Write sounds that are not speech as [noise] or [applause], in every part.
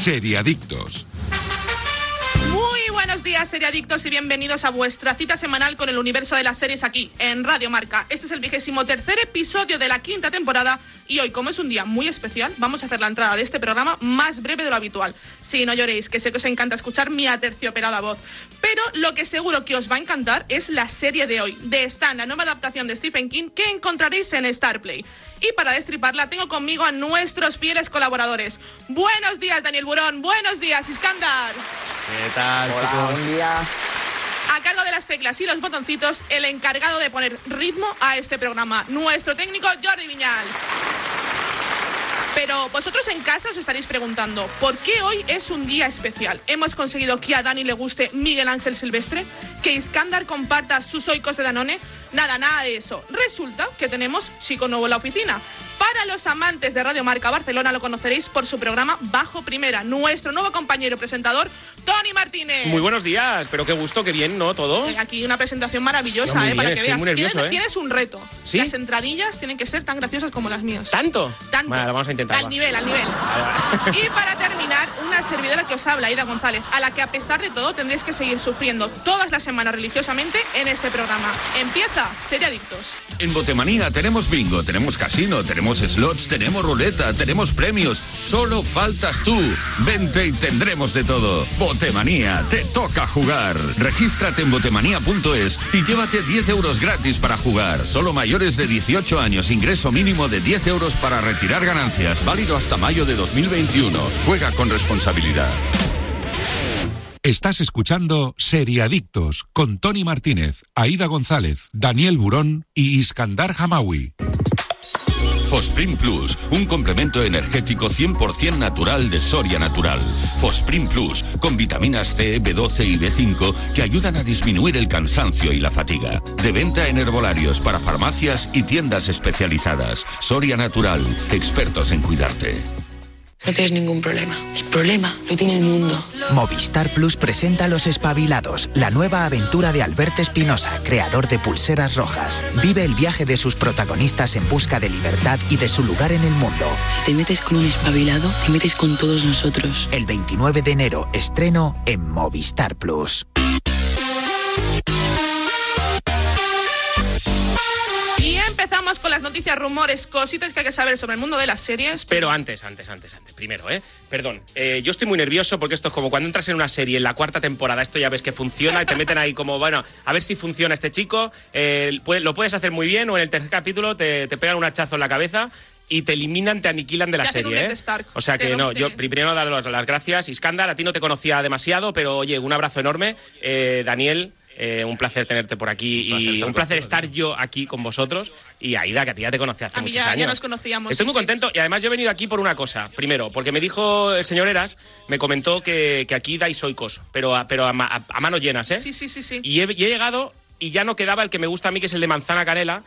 Seriadictos. Muy buenos días, seriadictos, y bienvenidos a vuestra cita semanal con el universo de las series aquí, en Radio Marca. Este es el vigésimo tercer episodio de la quinta temporada y hoy, como es un día muy especial, vamos a hacer la entrada de este programa más breve de lo habitual. Sí, no lloréis, que sé que os encanta escuchar mi aterciopelada voz. Pero lo que seguro que os va a encantar es la serie de hoy, de Stan, la nueva adaptación de Stephen King que encontraréis en Starplay. Y para destriparla tengo conmigo a nuestros fieles colaboradores. Buenos días, Daniel Burón. Buenos días, Iskandar. ¿Qué tal, Hola, chicos? buen día. A cargo de las teclas y los botoncitos, el encargado de poner ritmo a este programa, nuestro técnico Jordi Viñals. Pero vosotros en casa os estaréis preguntando, ¿por qué hoy es un día especial? ¿Hemos conseguido que a Dani le guste Miguel Ángel Silvestre? ¿Que Iskandar comparta sus oicos de Danone? Nada, nada de eso. Resulta que tenemos chico nuevo en la oficina. Para los amantes de Radio Marca Barcelona lo conoceréis por su programa Bajo Primera. Nuestro nuevo compañero presentador, Tony Martínez. Muy buenos días, pero qué gusto, qué bien, ¿no? Todo. Eh, Aquí una presentación maravillosa, ¿eh? bien, Para que veas. nervioso, tienes, ¿eh? tienes un reto. ¿Sí? Las entradillas tienen que ser tan graciosas como las mías. ¿Tanto? Tanto. Vale, vamos a intentar. Al va. nivel, al nivel. Vale, vale. [laughs] Y para terminar, una servidora que os habla, Aida González, a la que a pesar de todo tendréis que seguir sufriendo todas las semanas religiosamente en este programa. Empieza Serie Adictos. En Botemanía tenemos bingo, tenemos casino, tenemos slots, tenemos ruleta, tenemos premios. Solo faltas tú. Vente y tendremos de todo. Botemanía, te toca jugar. Regístrate en botemanía.es y llévate 10 euros gratis para jugar. Solo mayores de 18 años, ingreso mínimo de 10 euros para retirar ganancias. Válido hasta mayo de 2021. Juega con responsabilidad. Estás escuchando Seriadictos con Tony Martínez, Aida González, Daniel Burón y Iskandar Hamawi. Fosprin Plus, un complemento energético 100% natural de Soria Natural. Fosprin Plus, con vitaminas C, B12 y B5 que ayudan a disminuir el cansancio y la fatiga. De venta en herbolarios para farmacias y tiendas especializadas. Soria Natural, expertos en cuidarte. No tienes ningún problema. El problema lo tiene el mundo. Movistar Plus presenta Los Espabilados, la nueva aventura de Alberto Espinosa, creador de Pulseras Rojas. Vive el viaje de sus protagonistas en busca de libertad y de su lugar en el mundo. Si te metes con un espabilado, te metes con todos nosotros. El 29 de enero, estreno en Movistar Plus. Con las noticias, rumores, cositas que hay que saber sobre el mundo de las series. Pero antes, antes, antes, antes. Primero, ¿eh? Perdón. eh, yo estoy muy nervioso porque esto es como cuando entras en una serie en la cuarta temporada, esto ya ves que funciona y te meten ahí como, bueno, a ver si funciona este chico. eh, lo puedes hacer muy bien o en el tercer capítulo te, te pegan un hachazo en la cabeza. Y te eliminan, te aniquilan de la serie, ¿eh? O sea que no, yo primero dar las, las gracias. Iskandar, a ti no te conocía demasiado, pero oye, un abrazo enorme. Eh, Daniel, eh, un placer tenerte por aquí y un placer estar yo aquí con vosotros. Y Aida, que a ti ya te conocí hace A muchos ya- ya años. nos conocíamos, Estoy sí, muy sí. contento y además yo he venido aquí por una cosa. Primero, porque me dijo el señor Eras, me comentó que, que aquí dais oicos, pero, a, pero a, ma- a- a manos llenas, ¿eh? Sí, sí, sí, sí. Y he, y he llegado y ya no quedaba el que me gusta a mí, que es el de manzana canela.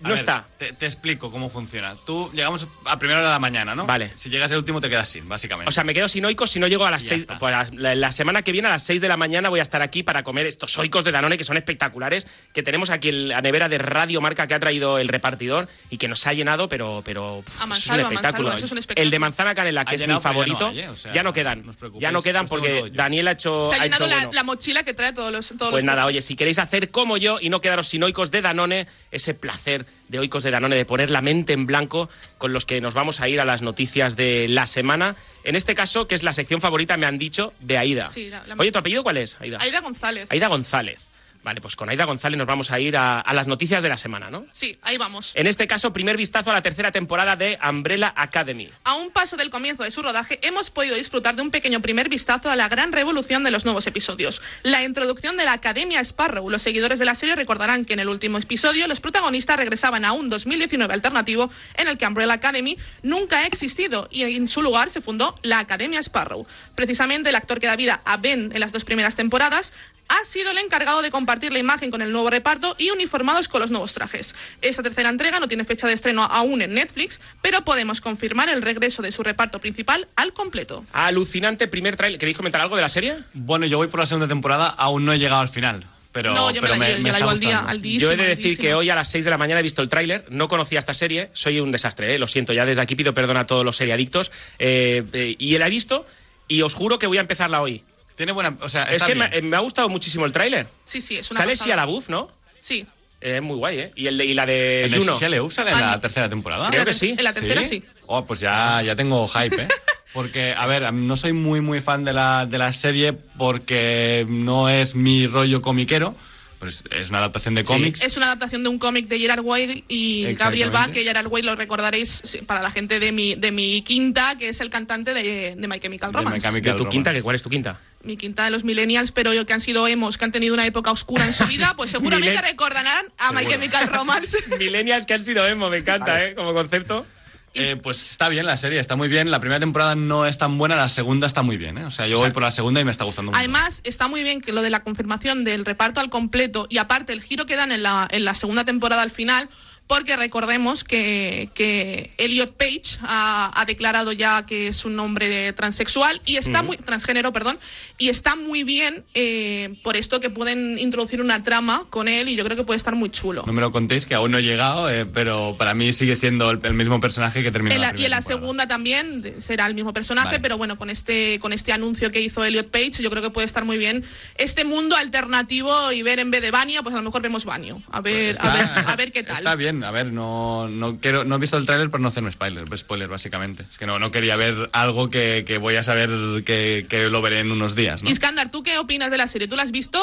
No ver, está. Te, te explico cómo funciona. Tú llegamos a primera hora de la mañana, ¿no? Vale. Si llegas el último te quedas sin, básicamente. O sea, me quedo sin oicos si no llego a las Y ya 6. está. Pues la, la- la semana que viene a las 6 de la mañana voy a estar aquí para comer estos oicos de Danone que son espectaculares, que tenemos aquí en la nevera de Radio Marca que ha traído el repartidor y que nos ha llenado, pero, pero pff, A eso es un a espectáculo. mansalva, eso es un espectáculo. El de manzana canela, que Ha es mi ya no favorito, hay, ¿eh? O sea, ya no quedan. ya no quedan porque. Daniel ha hecho. Se ha ha llenado hecho la, bueno. la mochila que trae todos los. Todos Pues los nada, oye, si queréis hacer como yo y no quedaros sin oicos de Danone, ese placer de oicos de Danone, de poner la mente en blanco con los que nos vamos a ir a las noticias de la semana. En este caso, que es la sección favorita, me han dicho, de Aida. Sí, la- la- Oye, ¿tu apellido cuál es, Aida? Aida González. Aida González. Vale, pues con Aida González nos vamos a ir a, a las noticias de la semana, ¿no? Sí, ahí vamos. En este caso, primer vistazo a la tercera temporada de Umbrella Academy. A un paso del comienzo de su rodaje, hemos podido disfrutar de un pequeño primer vistazo a la gran revolución de los nuevos episodios. La introducción de la Academia Sparrow. Los seguidores de la serie recordarán que en el último episodio los protagonistas regresaban a un 2019 alternativo en el que Umbrella Academy nunca ha existido y en su lugar se fundó la Academia Sparrow. Precisamente el actor que da vida a Ben en las dos primeras temporadas ha sido el encargado de compartir la imagen con el nuevo reparto y uniformados con los nuevos trajes. Esta tercera entrega no tiene fecha de estreno aún en Netflix, pero podemos confirmar el regreso de su reparto principal al completo. Alucinante primer trailer. ¿Queréis comentar algo de la serie? Bueno, yo voy por la segunda temporada, aún no he llegado al final. Pero, no, yo me pero la, me, la está llevo al día, gustando. al día. Yo he de decir que hoy a las 6 de la mañana he visto el tráiler, no conocía esta serie, soy un desastre, ¿eh? lo siento, ya desde aquí pido perdón a todos los seriadictos, eh, eh, y la he visto y os juro que voy a empezarla hoy. Tiene buena. O sea, Es está que bien. me, me ha gustado muchísimo el tráiler. Sí, sí, es una Sale sí a la buf, ¿no? Sí. Es muy guay, ¿eh? Y, el de- y la de ¿En Juno. CCLU sale en la tercera temporada? Creo En la que sí. En la tercera sí. Oh, pues ya, ya tengo hype, ¿eh? [laughs] Porque, a ver, no soy muy, muy fan de la, de la serie porque no es mi rollo comiquero. Pues es una adaptación de Sí. cómics. Es una adaptación de un cómic de Gerard Way y Gabriel Bach, que Gerard Way lo recordaréis para la gente de mi, de mi quinta, que es el cantante de, de My Chemical De My Romance. Chemical ¿De tu Romance. quinta? ¿Que ¿Cuál es tu quinta? Mi quinta de los millennials, pero yo que han sido emos, que han tenido una época oscura en su [laughs] vida, pues seguramente Milen- recordarán a My Seguro. Chemical Romance. [laughs] Millennials que han sido emo, me encanta, ¿eh? Como concepto. Eh, pues está bien la serie, está muy bien. La primera temporada no es tan buena, la segunda está muy bien, ¿eh? O sea, yo voy por la segunda y me está gustando mucho. Además, está muy bien que lo de la confirmación del reparto al completo y aparte el giro que dan en la, en la segunda temporada al final, porque recordemos que, que Elliot Page ha, ha declarado ya que es un hombre transexual y está muy transgénero, perdón, y está muy bien eh, por esto que pueden introducir una trama con él y yo creo que puede estar muy chulo. No me lo contéis, que aún no he llegado, eh, pero para mí sigue siendo el, el mismo personaje que terminó En la- la y en la temporada. segunda también será el mismo personaje, Vale. pero bueno, con este, con este anuncio que hizo Elliot Page, yo creo que puede estar muy bien este mundo alternativo y ver en vez de Vania, pues a lo mejor vemos Vanio. A ver, Pues a ver, a ver qué [laughs] tal. Está bien, a ver, no, no quiero, no he visto el tráiler por no hacer un spoiler, spoiler básicamente. Es que no, no quería ver algo que, que voy a saber que, que lo veré en unos días, ¿no? Iskandar, ¿tú qué opinas de la serie? ¿Tú la has visto?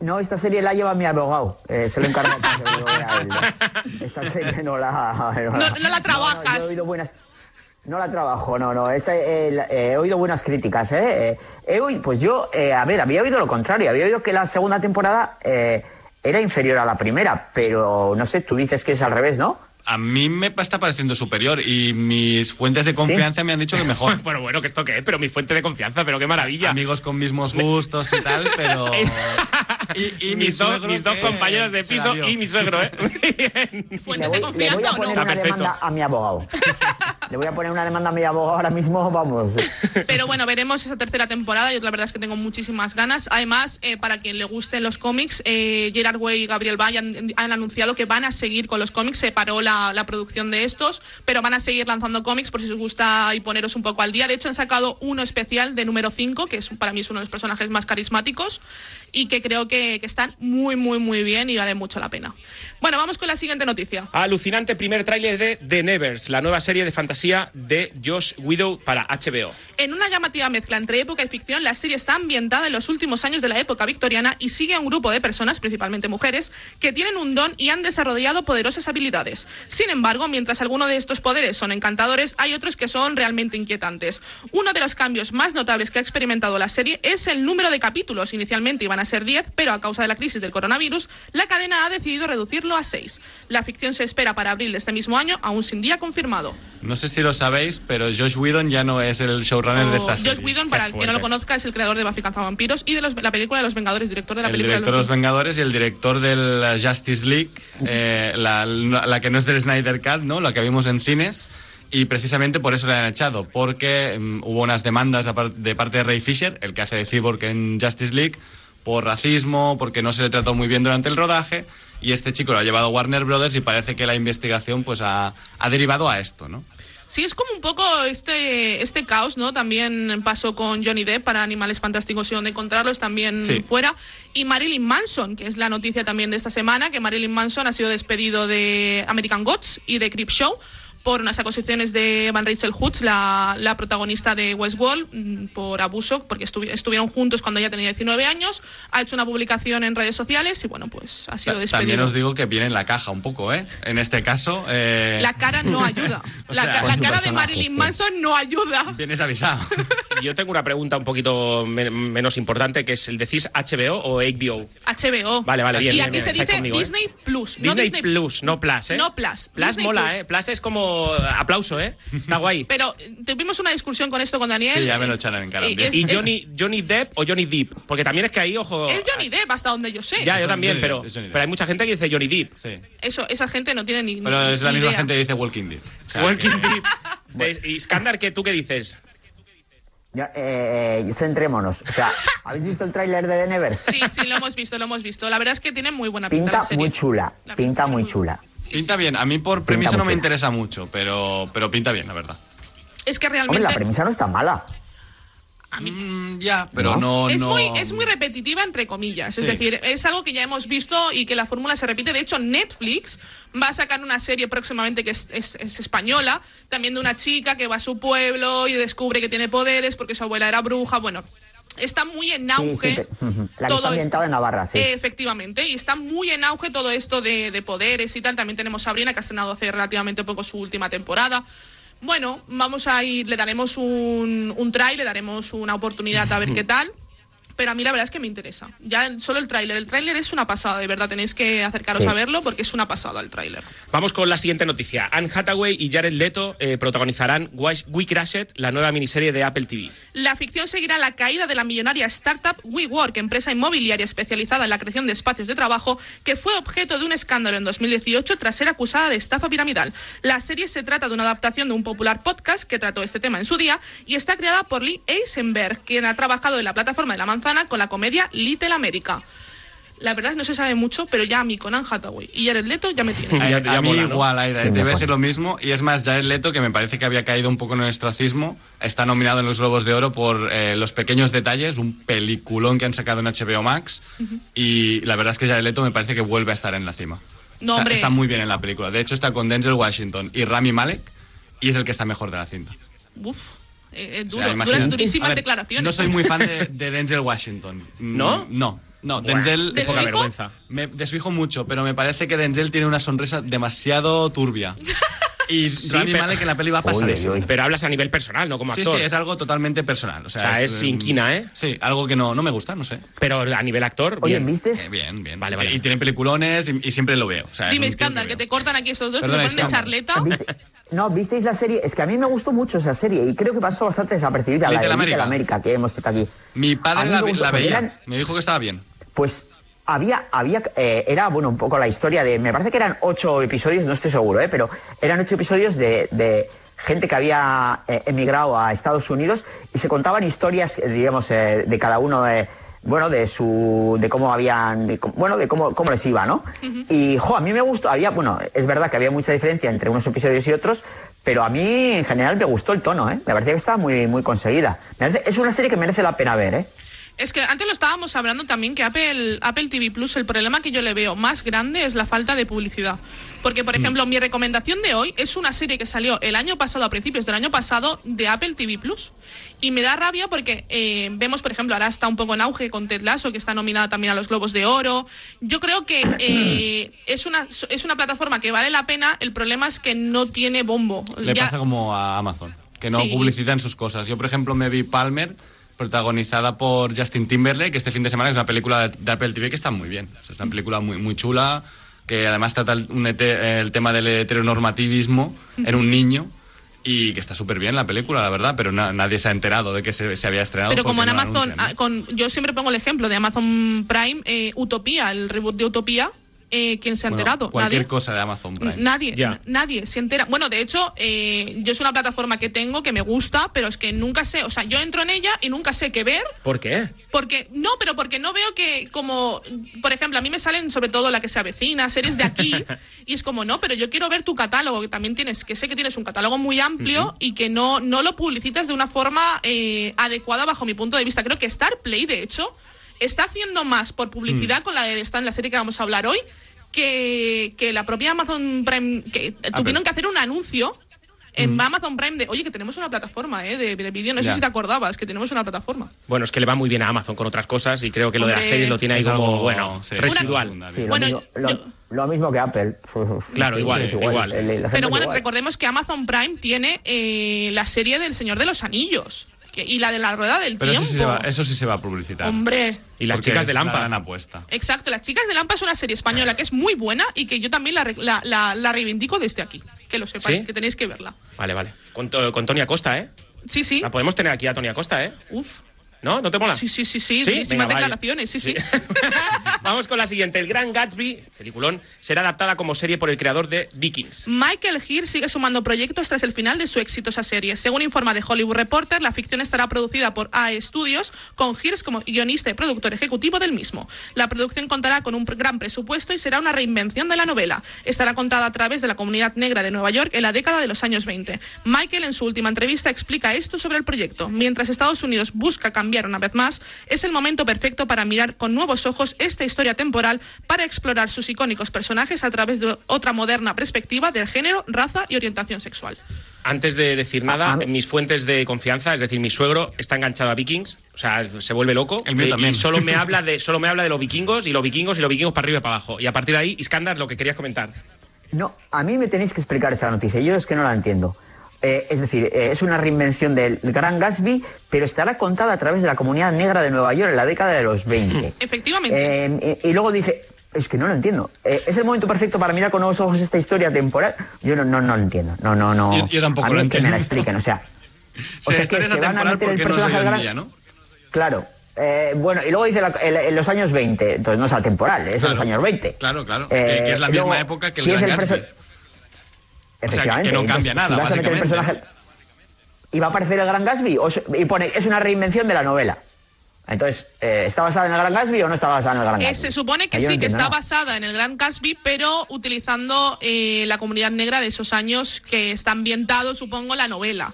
No, esta serie la lleva mi abogado. Eh, se lo encargo [laughs] vea él. Esta serie no la... No, No- no la trabajas. yo he oído buenas... No la trabajo, no, no. Esta, eh, la- eh, he oído buenas críticas, ¿eh? Eh, pues yo, eh, a ver, había oído lo contrario. Había oído que la segunda temporada eh, era inferior a la primera, pero no sé, tú dices que es al revés, ¿no? A mí me está pareciendo superior y mis fuentes de confianza me han dicho que mejor. [laughs] Bueno, bueno, que esto qué es, pero mi fuente de confianza, pero qué maravilla. Amigos con mismos gustos y tal, pero... [laughs] Y, y mi mis, dos, suegro mis dos que compañeros de piso y mi suegro, ¿eh? [laughs] ¿Fuentes voy, de le voy confianza a poner no? Está una demanda a mi abogado. le voy a poner una demanda a mi abogado ahora mismo, vamos. Pero bueno, veremos esa tercera temporada. Yo la verdad es que tengo muchísimas ganas. Además, eh, para quien le gusten los cómics, eh, Gerard Way y Gabriel Bay han, han anunciado que van a seguir con los cómics. Se paró la, la producción de estos, pero van a seguir lanzando cómics por si os gusta y poneros un poco al día. De hecho, han sacado uno especial de número 5, que es, para mí es uno de los personajes más carismáticos y que creo que, que están muy, muy, muy bien y vale mucho la pena. Bueno, vamos con la siguiente noticia. Alucinante primer tráiler de The Nevers, la nueva serie de fantasía de Josh Widow para HBO. En una llamativa mezcla entre época y ficción, la serie está ambientada en los últimos años de la época victoriana y sigue a un grupo de personas, principalmente mujeres, que tienen un don y han desarrollado poderosas habilidades. Sin embargo, mientras algunos de estos poderes son encantadores, hay otros que son realmente inquietantes. Uno de los cambios más notables que ha experimentado la serie es el número de capítulos. Inicialmente iban a ser 10, pero a causa de la crisis del coronavirus, la cadena ha decidido reducirlo a 6. La ficción se espera para abril de este mismo año, aún sin día confirmado. No sé si lo sabéis, pero Josh Whedon ya no es el showrunner de esta Oh, serie. Josh Whedon, para el que no lo conozca, es el creador de Buffy Cazavampiros y de los- la película de los Vengadores, director de la el película director de los Vengadores. Vengadores y el director de la Justice League, eh, la, la que no es Snyder Cut, ¿no? La que vimos en cines. Y precisamente por eso le han echado, porque mm, hubo unas demandas de parte de Ray Fisher, el que hace de Cyborg en Justice League, por racismo, porque no se le trató muy bien durante el rodaje. Y este chico lo ha llevado Warner Brothers y parece que la investigación pues ha, ha derivado a esto, ¿no? Sí, es como un poco este, este caos, ¿no? También pasó con Johnny Depp para Animales Fantásticos y donde encontrarlos también Sí. fuera. Y Marilyn Manson, que es la noticia también de esta semana, que Marilyn Manson ha sido despedido de American Gods y de Creep Show por unas acusaciones de Van Rachel Hoods, la, la protagonista de Westworld, mm, por abuso, porque estuvi- estuvieron juntos cuando ella tenía 19 años. Ha hecho una publicación en redes sociales y bueno, pues ha sido despedido. También os digo que viene en la caja un poco, ¿eh? En este caso... eh, La cara no [laughs] ayuda. O la sea, ca- la cara de Marilyn. Manson no ayuda. Vienes avisado. [laughs] Yo tengo una pregunta un poquito men- menos importante, que es el decís HBO o HBO. HBO. Vale, vale, bien, Y aquí bien, se dice conmigo, ¿eh? Disney Plus. no Disney, Disney Plus, no Plus, ¿eh? No Plus, Plus Disney mola, Plus. ¿eh? Plus es como aplauso, ¿eh? Está guay. [laughs] Pero tuvimos una discusión con esto con Daniel. Sí, ya me lo echaron en cara y día. es- ¿Y es- Johnny, Johnny Depp o Johnny Depp? Porque también es que ahí, ojo... Es Johnny Depp, hasta donde yo sé. Ya, yo también, pero, pero hay mucha gente que dice Johnny Depp. Sí. Eso, esa gente no tiene ni. Pero ni- es la misma idea. gente que dice Walking. O sea, Walking que- Deep. [laughs] De- Y Skandar, ¿qué, ¿tú qué dices? Ya, eh, eh, centrémonos. O sea, [laughs] ¿habéis visto el tráiler de The Nevers? Sí, sí, lo hemos visto, lo hemos visto. La verdad es que tiene muy buena pinta. Pinta la serie. muy chula, La pinta muy chula. Sí, Pinta sí. bien. A mí por premisa no me interesa mucho, pero, pero pinta bien, la verdad. Es que Hombre, realmente. la premisa no está mala. Mm, ya, pero no, es, no- muy, es muy repetitiva, entre comillas. Es decir, es algo que ya hemos visto y que la fórmula se repite. De hecho, Netflix va a sacar una serie próximamente que es, es- es española, también de una chica que va a su pueblo y descubre que tiene poderes porque su abuela era bruja. Bueno, está muy en auge. sí, te- ujú. la que está ambientada esto. en Navarra, sí. Eh, efectivamente, y está muy en auge todo esto de, de poderes y tal. También tenemos Sabrina, que ha estrenado hace relativamente poco su última temporada. Bueno, vamos a ir, le daremos un, un try, le daremos una oportunidad a ver [laughs] qué tal. Pero a mí la verdad es que me interesa. Ya solo el tráiler. El tráiler es una pasada, de verdad. Tenéis que acercaros Sí. a verlo porque es una pasada el tráiler. Vamos con la siguiente noticia. Anne Hathaway y Jared Leto eh, protagonizarán We We Crashed, la nueva miniserie de Apple TV. La ficción seguirá la caída de la millonaria startup WeWork, empresa inmobiliaria especializada en la creación de espacios de trabajo, que fue objeto de un escándalo en 2018 tras ser acusada de estafa piramidal. La serie se trata de una adaptación de un popular podcast que trató este tema en su día y está creada por Lee Eisenberg, quien ha trabajado en la plataforma de la manzana con la comedia Little America. La verdad no se sabe mucho, pero ya a mí con Anne Hathaway y Jared Leto ya me tiene. [laughs] A, a mí mola, ¿no? igual, Aida, Sí, te voy a decir lo mismo. Y es más, Jared Leto, que me parece que había caído un poco en el ostracismo, está nominado en los Globos de Oro por eh, Los Pequeños Detalles, un peliculón que han sacado en HBO Max. Y la verdad es que Jared Leto me parece que vuelve a estar en la cima. No, O sea, hombre. está muy bien en la película. De hecho, está con Denzel Washington y Rami Malek, y es el que está mejor de la cinta. Uf, eh, eh, O duro, sea, duras- imagínate. durísimas ver, declaraciones. No soy muy fan de, de Denzel Washington. Mm, ¿No? No. No, Denzel. ¿De Poca vergüenza. Me- de su hijo mucho, pero me parece que Denzel tiene una sonrisa demasiado turbia. [laughs] Y Rami pero- Malek en la peli va pasadísimo. Pero hablas a nivel personal, no como Sí, actor. sí, es algo totalmente personal. O sea, O sea, es em, inquina, ¿eh? Sí, algo que no, no me gusta, no sé. Pero a nivel actor, Oye, bien. ¿viste? Eh, bien, bien. Vale, Y- vale. Y tiene peliculones y, y siempre lo veo. O sea, es Dime, escándalo, que te cortan aquí estos dos, Perdona, que te ponen de charleta. ¿Viste? No, ¿visteis la serie? Es que a mí me gustó mucho esa serie y creo que pasó bastante desapercibida, la de. Little América que hemos tratado aquí. Mi A padre la, veía. eran- Me dijo que estaba bien. Pues había, había eh, era bueno un poco la historia de, me parece que eran ocho episodios, no estoy seguro, ¿eh? pero eran ocho episodios de, de gente que había eh, emigrado a Estados Unidos y se contaban historias, eh, digamos, eh, de cada uno de, bueno, de su, de cómo habían, de bueno, de cómo, cómo les iba, ¿no? Y, jo, a mí me gustó, había, bueno, es verdad que había mucha diferencia entre unos episodios y otros, pero a mí en general me gustó el tono, ¿eh? Me parecía que estaba muy, muy conseguida. Me parece- es una serie que merece la pena ver, ¿eh? Es que antes lo estábamos hablando también que Apple, Apple TV Plus, el problema que yo le veo más grande es la falta de publicidad. Porque, Mm. por ejemplo, mi recomendación de hoy es una serie que salió el año pasado, a principios del año pasado, de Apple TV Plus. Y me da rabia porque eh, vemos, por ejemplo, ahora está un poco en auge con Ted Lasso, que está nominada también a los Globos de Oro. Yo creo que eh, es, una, es una plataforma que vale la pena, el problema es que no tiene bombo. Le Ya- pasa como a Amazon, que no Sí. publicitan sus cosas. Yo, por ejemplo, me vi Palmer, protagonizada por Justin Timberlake, este fin de semana, que es una película de, Apple TV que está muy bien. O sea, es una película muy, muy chula, que además trata el, un hete- el tema del heteronormativismo en un niño. Y que está súper bien la película, la verdad, pero na- nadie se ha enterado de que se, se había estrenado. Pero como en no Amazon, anuncian, ¿no? ah, con, yo siempre pongo el ejemplo de Amazon Prime, eh, Utopía, el reboot de Utopía, eh, ¿quién se ha Bueno, enterado? Cualquier Nadie. cosa de Amazon Prime. Nadie, nadie se entera. Bueno, de hecho, eh, yo es una plataforma que tengo que me gusta, pero es que nunca sé, o sea, yo entro en ella y nunca sé qué ver, ¿Por qué? porque no, pero porque no veo que como, por ejemplo, a mí me salen sobre todo la que se avecina, series de aquí, [laughs] y es como, no, pero yo quiero ver tu catálogo, que también tienes, que sé que tienes un catálogo muy amplio y que no, no lo publicitas de una forma eh, adecuada bajo mi punto de vista. Creo que Star Play, de hecho, está haciendo más por publicidad con la de está en la serie que vamos a hablar hoy que, que la propia Amazon Prime, que tuvieron que hacer un anuncio en Amazon Prime de, oye, que tenemos una plataforma eh, de, de vídeo, no sé si te acordabas, que tenemos una plataforma. Bueno, es que le va muy bien a Amazon con otras cosas y creo que lo de las series lo tiene ahí como, algo, bueno, sí, residual. una Sí, lo, Bueno, mismo, lo- yo- lo mismo que Apple. [laughs] Claro, igual, Pero bueno, igual. recordemos que Amazon Prime tiene eh, la serie del Señor de los Anillos que- y la de la Rueda del Pero eso Tiempo. sí, se va, eso sí se va a publicitar. Hombre. Y las Porque chicas de la Lampa. gran apuesta. Exacto, Las Chicas de Lampa es una serie española que es muy buena y que yo también la, la, la- la reivindico desde aquí. Que lo sepáis, ¿Sí? que tenéis que verla. Vale, vale. Con, to- con Tony Acosta, ¿eh? Sí, sí. La podemos tener aquí a Tony Acosta, ¿eh? Uf. ¿No? ¿No te mola? Sí, sí, sí, sí, ¿Sí? Venga, declaraciones, sí, sí. [laughs] Vamos con la siguiente. El Gran Gatsby, peliculón, será adaptada como serie por el creador de Vikings. Michael Heer sigue sumando proyectos tras el final de su exitosa serie. Según informa de Hollywood Reporter, la ficción estará producida por AE Studios, con Heers como guionista y productor ejecutivo del mismo. La producción contará con un gran presupuesto y será una reinvención de la novela. Estará contada a través de la comunidad negra de Nueva York en la década de los años 20. Michael, en su última entrevista, explica esto sobre el proyecto. Mientras Estados Unidos busca cambiar una vez más, es el momento perfecto para mirar con nuevos ojos esta historia temporal para explorar sus icónicos personajes a través de otra moderna perspectiva del género, raza y orientación sexual. Antes de decir nada, mis fuentes de confianza, es decir, mi suegro está enganchado a Vikings, o sea, se vuelve loco. El mío eh, también. Y solo me [laughs] habla de solo me habla de los vikingos y los vikingos y los vikingos para arriba y para abajo. Y a partir de ahí, Iskandar, lo que querías comentar. No, a mí me tenéis que explicar esta noticia. Yo es que no la entiendo. Eh, es decir, eh, es una reinvención del Gran Gatsby, pero estará contada a través de la comunidad negra de Nueva York en la década de los 20. [laughs] Efectivamente. Eh, y, y luego dice, es que no lo entiendo. Eh, ¿Es el momento perfecto para mirar con nuevos ojos esta historia temporal? Yo no, no, no lo entiendo. No, no, no. Yo- yo tampoco a mí lo que me la entiendo. expliquen, o sea. [laughs] O sea, que historia se van a temporal meter el porque no es personaje en gran- día, ¿no? Claro. Eh, bueno, y luego dice la- el- en los años 20, entonces no es atemporal, es en los años 20. Claro, claro. Eh, que, que es la misma luego, época que el si Gran el Gatsby. O sea, que- no cambia nada, si básicamente. personaje- ¿Y va a aparecer el Gran Gatsby? O se- y pone, es una reinvención de la novela. Entonces, eh, ¿está basada en el Gran Gatsby o no está basada en el Gran Eh, Gatsby? se supone que no sí, que está nada. basada en el Gran Gatsby, pero utilizando eh, la comunidad negra de esos años que está ambientado, supongo, la novela.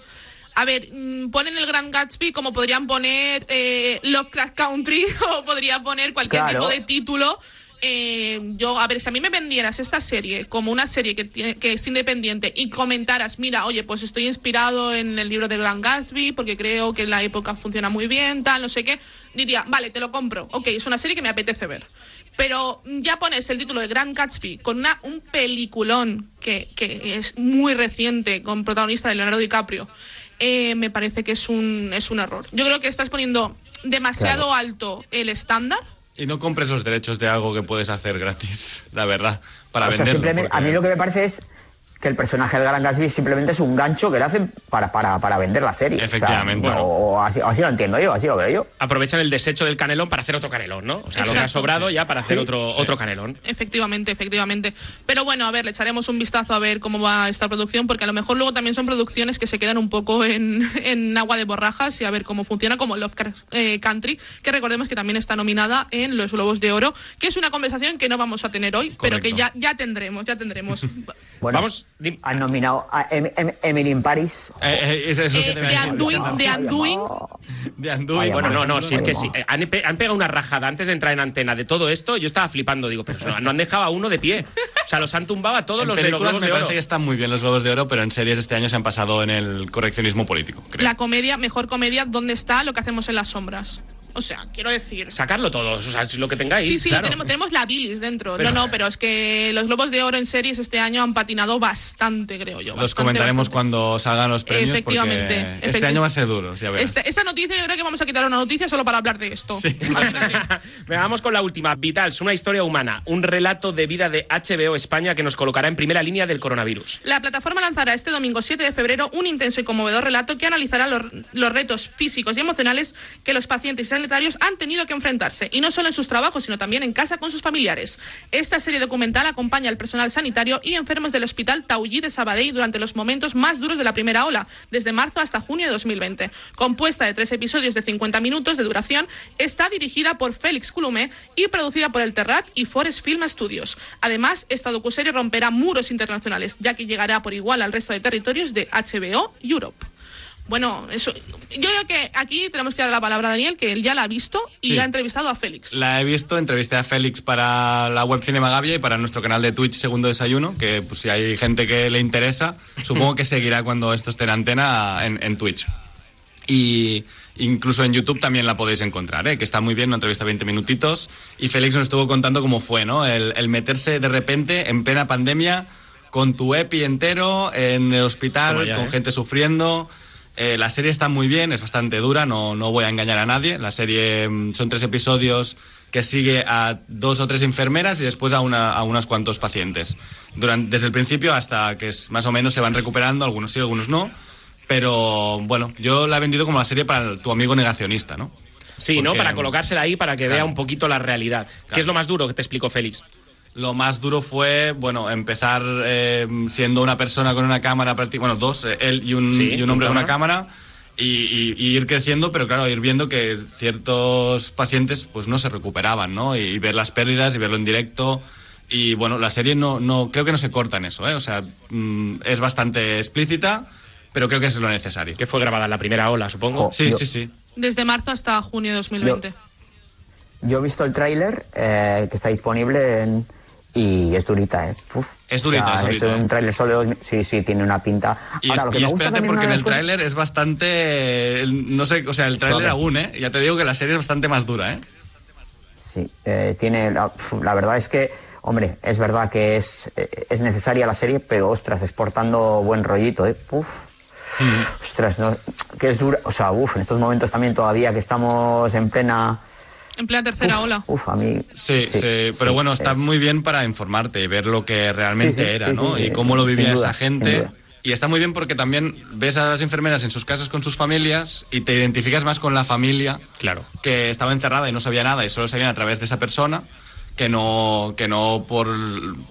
A ver, mm, ponen el Gran Gatsby como podrían poner eh, Lovecraft Country [laughs] o podría poner cualquier Claro. tipo de título. Eh, yo, a ver, si a mí me vendieras esta serie como una serie que, tiene- que es independiente y comentaras, mira, oye, pues estoy inspirado en el libro de Gran Gatsby porque creo que en la época funciona muy bien, tal, no sé qué, diría, vale, te lo compro. Ok, es una serie que me apetece ver. Pero ya pones el título de Gran Gatsby con una, un peliculón que, que es muy reciente con protagonista de Leonardo DiCaprio. eh, me parece que es un, es un error. Yo creo que estás poniendo demasiado Claro. alto el estándar Y no compres los derechos de algo que puedes hacer gratis, [laughs] la verdad, para O sea, venderlo. porque- A mí lo que me parece es que el personaje del Gran Gatsby simplemente es un gancho que le hacen para, para, para vender la serie. Efectivamente. O, sea, o- o así, así lo entiendo yo, así lo veo yo. Aprovechan el desecho del canelón para hacer otro canelón, ¿no? O sea, lo que ha sobrado ya para hacer Sí, otro, sí. otro canelón. Efectivamente, efectivamente. Pero bueno, a ver, le echaremos un vistazo a ver cómo va esta producción, porque a lo mejor luego también son producciones que se quedan un poco en, [laughs] en agua de borrajas y a ver cómo funciona, como Lovecraft eh, Country, que recordemos que también está nominada en Los Globos de Oro, que es una conversación que no vamos a tener hoy, pero que ya, ya tendremos, ya tendremos. [laughs] Bueno, han nominado a Em- Em- Emily in Paris. Eh, eh, eso es lo que Eh, te de. Undoing, de Undoing, De Anduin. Bueno, no, no, si es que sí. Han, pe- han pegado una rajada antes de entrar en antena de todo esto. Yo estaba flipando, digo, pero no, no han dejado a uno de pie. O sea, los han tumbado a todos En los de los globos me de oro. parece que están muy bien los Globos de Oro, pero en series este año se han pasado en el correccionismo político, creo. la comedia, mejor comedia, ¿dónde está lo que hacemos en las sombras? O sea, quiero decir. Sacarlo todos, o sea, es lo que tengáis. Sí, sí, claro. tenemos, tenemos la bilis dentro. Pero- No, no, pero es que los Globos de Oro en series este año han patinado bastante, creo yo. Los bastante, comentaremos bastante. cuando salgan los premios, porque Efectivamente, este año va a ser duro, ya verás. Este- esta noticia, yo creo que vamos a quitar una noticia solo para hablar de esto. [laughs] Venga, vamos con la última. Vitals, una historia humana. Un relato de vida de HBO España que nos colocará en primera línea del coronavirus. La plataforma lanzará este domingo 7 de febrero un intenso y conmovedor relato que analizará los, los retos físicos y emocionales que los pacientes y sanitarios han tenido que enfrentarse, y no solo en sus trabajos, sino también en casa con sus familiares. Esta serie documental acompaña al personal sanitario y enfermos del Hospital Taullí de Sabadell durante los momentos más duros de la primera ola, desde marzo hasta junio de 2020. Compuesta de tres episodios de 50 minutos de duración, está dirigida por Félix Coulomé y producida por El Terrat y Forest Film Studios. Además, esta docuserie romperá muros internacionales, ya que llegará por igual al resto de territorios de HBO Europe. Bueno, eso. Yo creo que aquí tenemos que dar la palabra a Daniel, que él ya la ha visto y Sí. ha entrevistado a Félix. La he visto, entrevisté a Félix para la web Cinema Gavia y para nuestro canal de Twitch Segundo Desayuno, que pues, si hay gente que le interesa, [laughs] supongo que seguirá cuando esto esté en antena en, en Twitch. Y incluso en YouTube también la podéis encontrar, ¿eh? que está muy bien, una entrevista de 20 minutitos. Y Félix nos estuvo contando cómo fue, ¿no? El, el meterse de repente en plena pandemia con tu EPI entero en el hospital, ya, con ¿eh? gente sufriendo. Eh, la serie está muy bien, es bastante dura, no, no voy a engañar a nadie. La serie mm, son tres episodios que sigue a dos o tres enfermeras y después a, una, a unos cuantos pacientes. Durante, desde el principio hasta que es, más o menos se van recuperando, algunos sí, algunos no. Pero bueno, yo la he vendido como la serie para el- tu amigo negacionista, ¿no? Sí, ¿no? Para colocársela ahí para que Claro. vea un poquito la realidad. ¿Qué Claro. es lo más duro que te explicó Félix? Lo más duro fue, bueno, empezar eh, siendo una persona con una cámara, bueno, dos, eh, él y un, Sí, y un hombre con una cámara, y, y- y ir creciendo, pero claro, ir viendo que ciertos pacientes pues no se recuperaban, ¿no? Y, y ver las pérdidas y verlo en directo. Y bueno, la serie no, no creo que no se corta en eso, ¿eh? O sea, mm, es bastante explícita, pero creo que es lo necesario. Que fue grabada en la primera ola, supongo. Sí, Yo- sí, sí. Desde marzo hasta junio de 2020. Yo he visto el tráiler eh, que está disponible en- y es durita, ¿eh? Uf. Es durita, es durita, un tráiler solo Sí, sí, tiene una pinta. Y, Ahora, es- lo que y me gusta espérate porque en el tráiler es bastante, no sé, o sea, el tráiler Suave. aún, ¿eh? Ya te digo que la serie es bastante más dura, ¿eh? Sí, eh, tiene. La, verdad es que, hombre, es verdad que es, eh, es necesaria la serie, pero ostras, exportando buen rollito, ¿eh? Uf. Ostras, no, que es dura. O sea, uf, en estos momentos también todavía que estamos en plena. En plena tercera ola. Uf, a mí. Sí, sí, pero sí, bueno, está muy bien para informarte y ver lo que realmente Sí, sí, era, sí, ¿no? sí, y cómo lo vivía duda, esa gente. Y está muy bien porque también ves a las enfermeras en sus casas con sus familias y te identificas más con la familia Claro. que estaba encerrada y no sabía nada y solo sabían a través de esa persona que no, que no por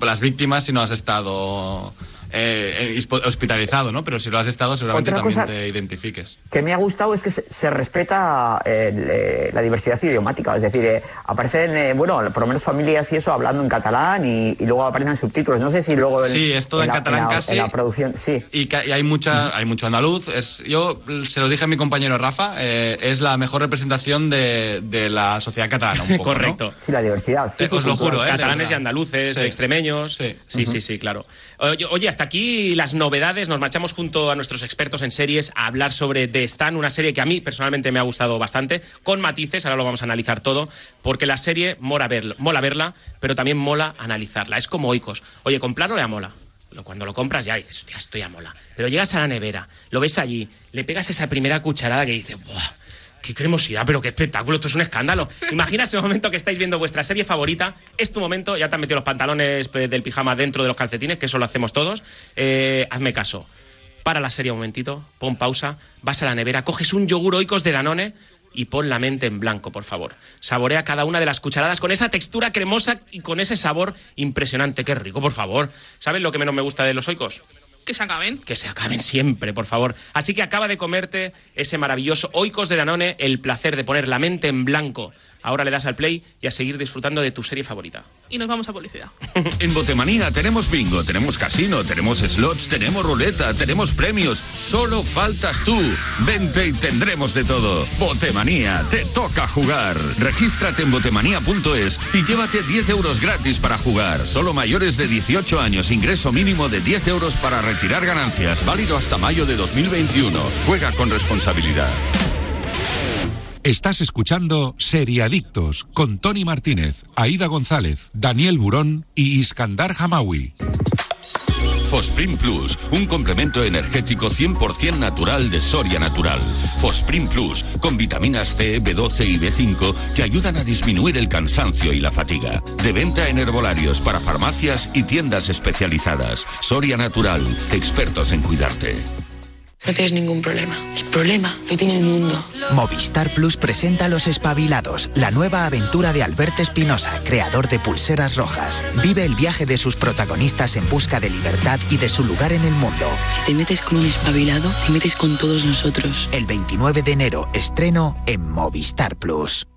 las víctimas si no has estado eh, eh, hospitalizado, ¿no? Pero si lo has estado seguramente Otra también te identifiques. que me ha gustado es que se, se respeta eh, la diversidad idiomática. Es decir, eh, aparecen, eh, bueno, por lo menos familias y eso hablando en catalán y, y luego aparecen subtítulos. No sé si luego. en- Sí, es todo en la- catalán la- casi. En la producción, sí. Y, hay mucha, hay mucho andaluz. Es, yo se lo dije a mi compañero Rafa, eh, es la mejor representación de, de la sociedad catalana. Un [laughs] poco, ¿no? Correcto. Sí, la diversidad. Sí, Eh, sí, os lo juro, ¿eh? Catalanes y andaluces, Sí. extremeños. Sí. sí, sí, sí, claro. Oye, oye, hasta aquí las novedades. Nos marchamos junto a nuestros expertos en series a hablar sobre The Stan, una serie que a mí personalmente me ha gustado bastante, con matices, ahora lo vamos a analizar todo, porque la serie mola, mola verla, pero también mola analizarla. Es como Oikos. Oye, comprarlo ya mola. Cuando lo compras ya dices, hostia, esto ya mola. Pero llegas a la nevera, lo ves allí, le pegas esa primera cucharada que dices, ¡buah! ¡Qué cremosidad! ¡Pero qué espectáculo! Esto es un escándalo. Imagina ese momento que estáis viendo vuestra serie favorita. Es tu momento. Ya te han metido los pantalones pues, del pijama dentro de los calcetines, que eso lo hacemos todos. Eh, hazme caso. Para la serie un momentito, pon pausa, vas a la nevera, coges un yogur oicos de Danone y pon la mente en blanco, por favor. Saborea cada una de las cucharadas con esa textura cremosa y con ese sabor impresionante. ¡Qué rico, por favor! ¿Sabes lo que menos me gusta de los oicos? Que se acaben. que se acaben siempre, por favor. Así que acaba de comerte ese maravilloso Oikos de Danone, el placer de poner la mente en blanco. Ahora le das al play y a seguir disfrutando de tu serie favorita. Y nos vamos a publicidad. [laughs] En Botemanía tenemos bingo, tenemos casino, tenemos slots, tenemos ruleta, tenemos premios. Solo faltas tú. Vente y tendremos de todo. Botemanía, te toca jugar. Regístrate en botemanía.es y llévate 10 euros gratis para jugar. Solo mayores de 18 años, ingreso mínimo de 10 euros para retirar ganancias. Válido hasta mayo de 2021. Juega con responsabilidad. Estás escuchando Seriadictos con Tony Martínez, Aida González, Daniel Burón y Iskandar Hamawi. Fosprin Plus, un complemento energético 100% natural de Soria Natural. Fosprin Plus, con vitaminas C, B12 y B5 que ayudan a disminuir el cansancio y la fatiga. De venta en herbolarios para farmacias y tiendas especializadas. Soria Natural, expertos en cuidarte. No tienes ningún problema. El problema lo tiene el mundo. Movistar Plus presenta Los Espabilados, la nueva aventura de Alberto Espinosa, creador de Pulseras Rojas. Vive el viaje de sus protagonistas en busca de libertad y de su lugar en el mundo. Si te metes con un espabilado, te metes con todos nosotros. El 29 de enero, estreno en Movistar Plus.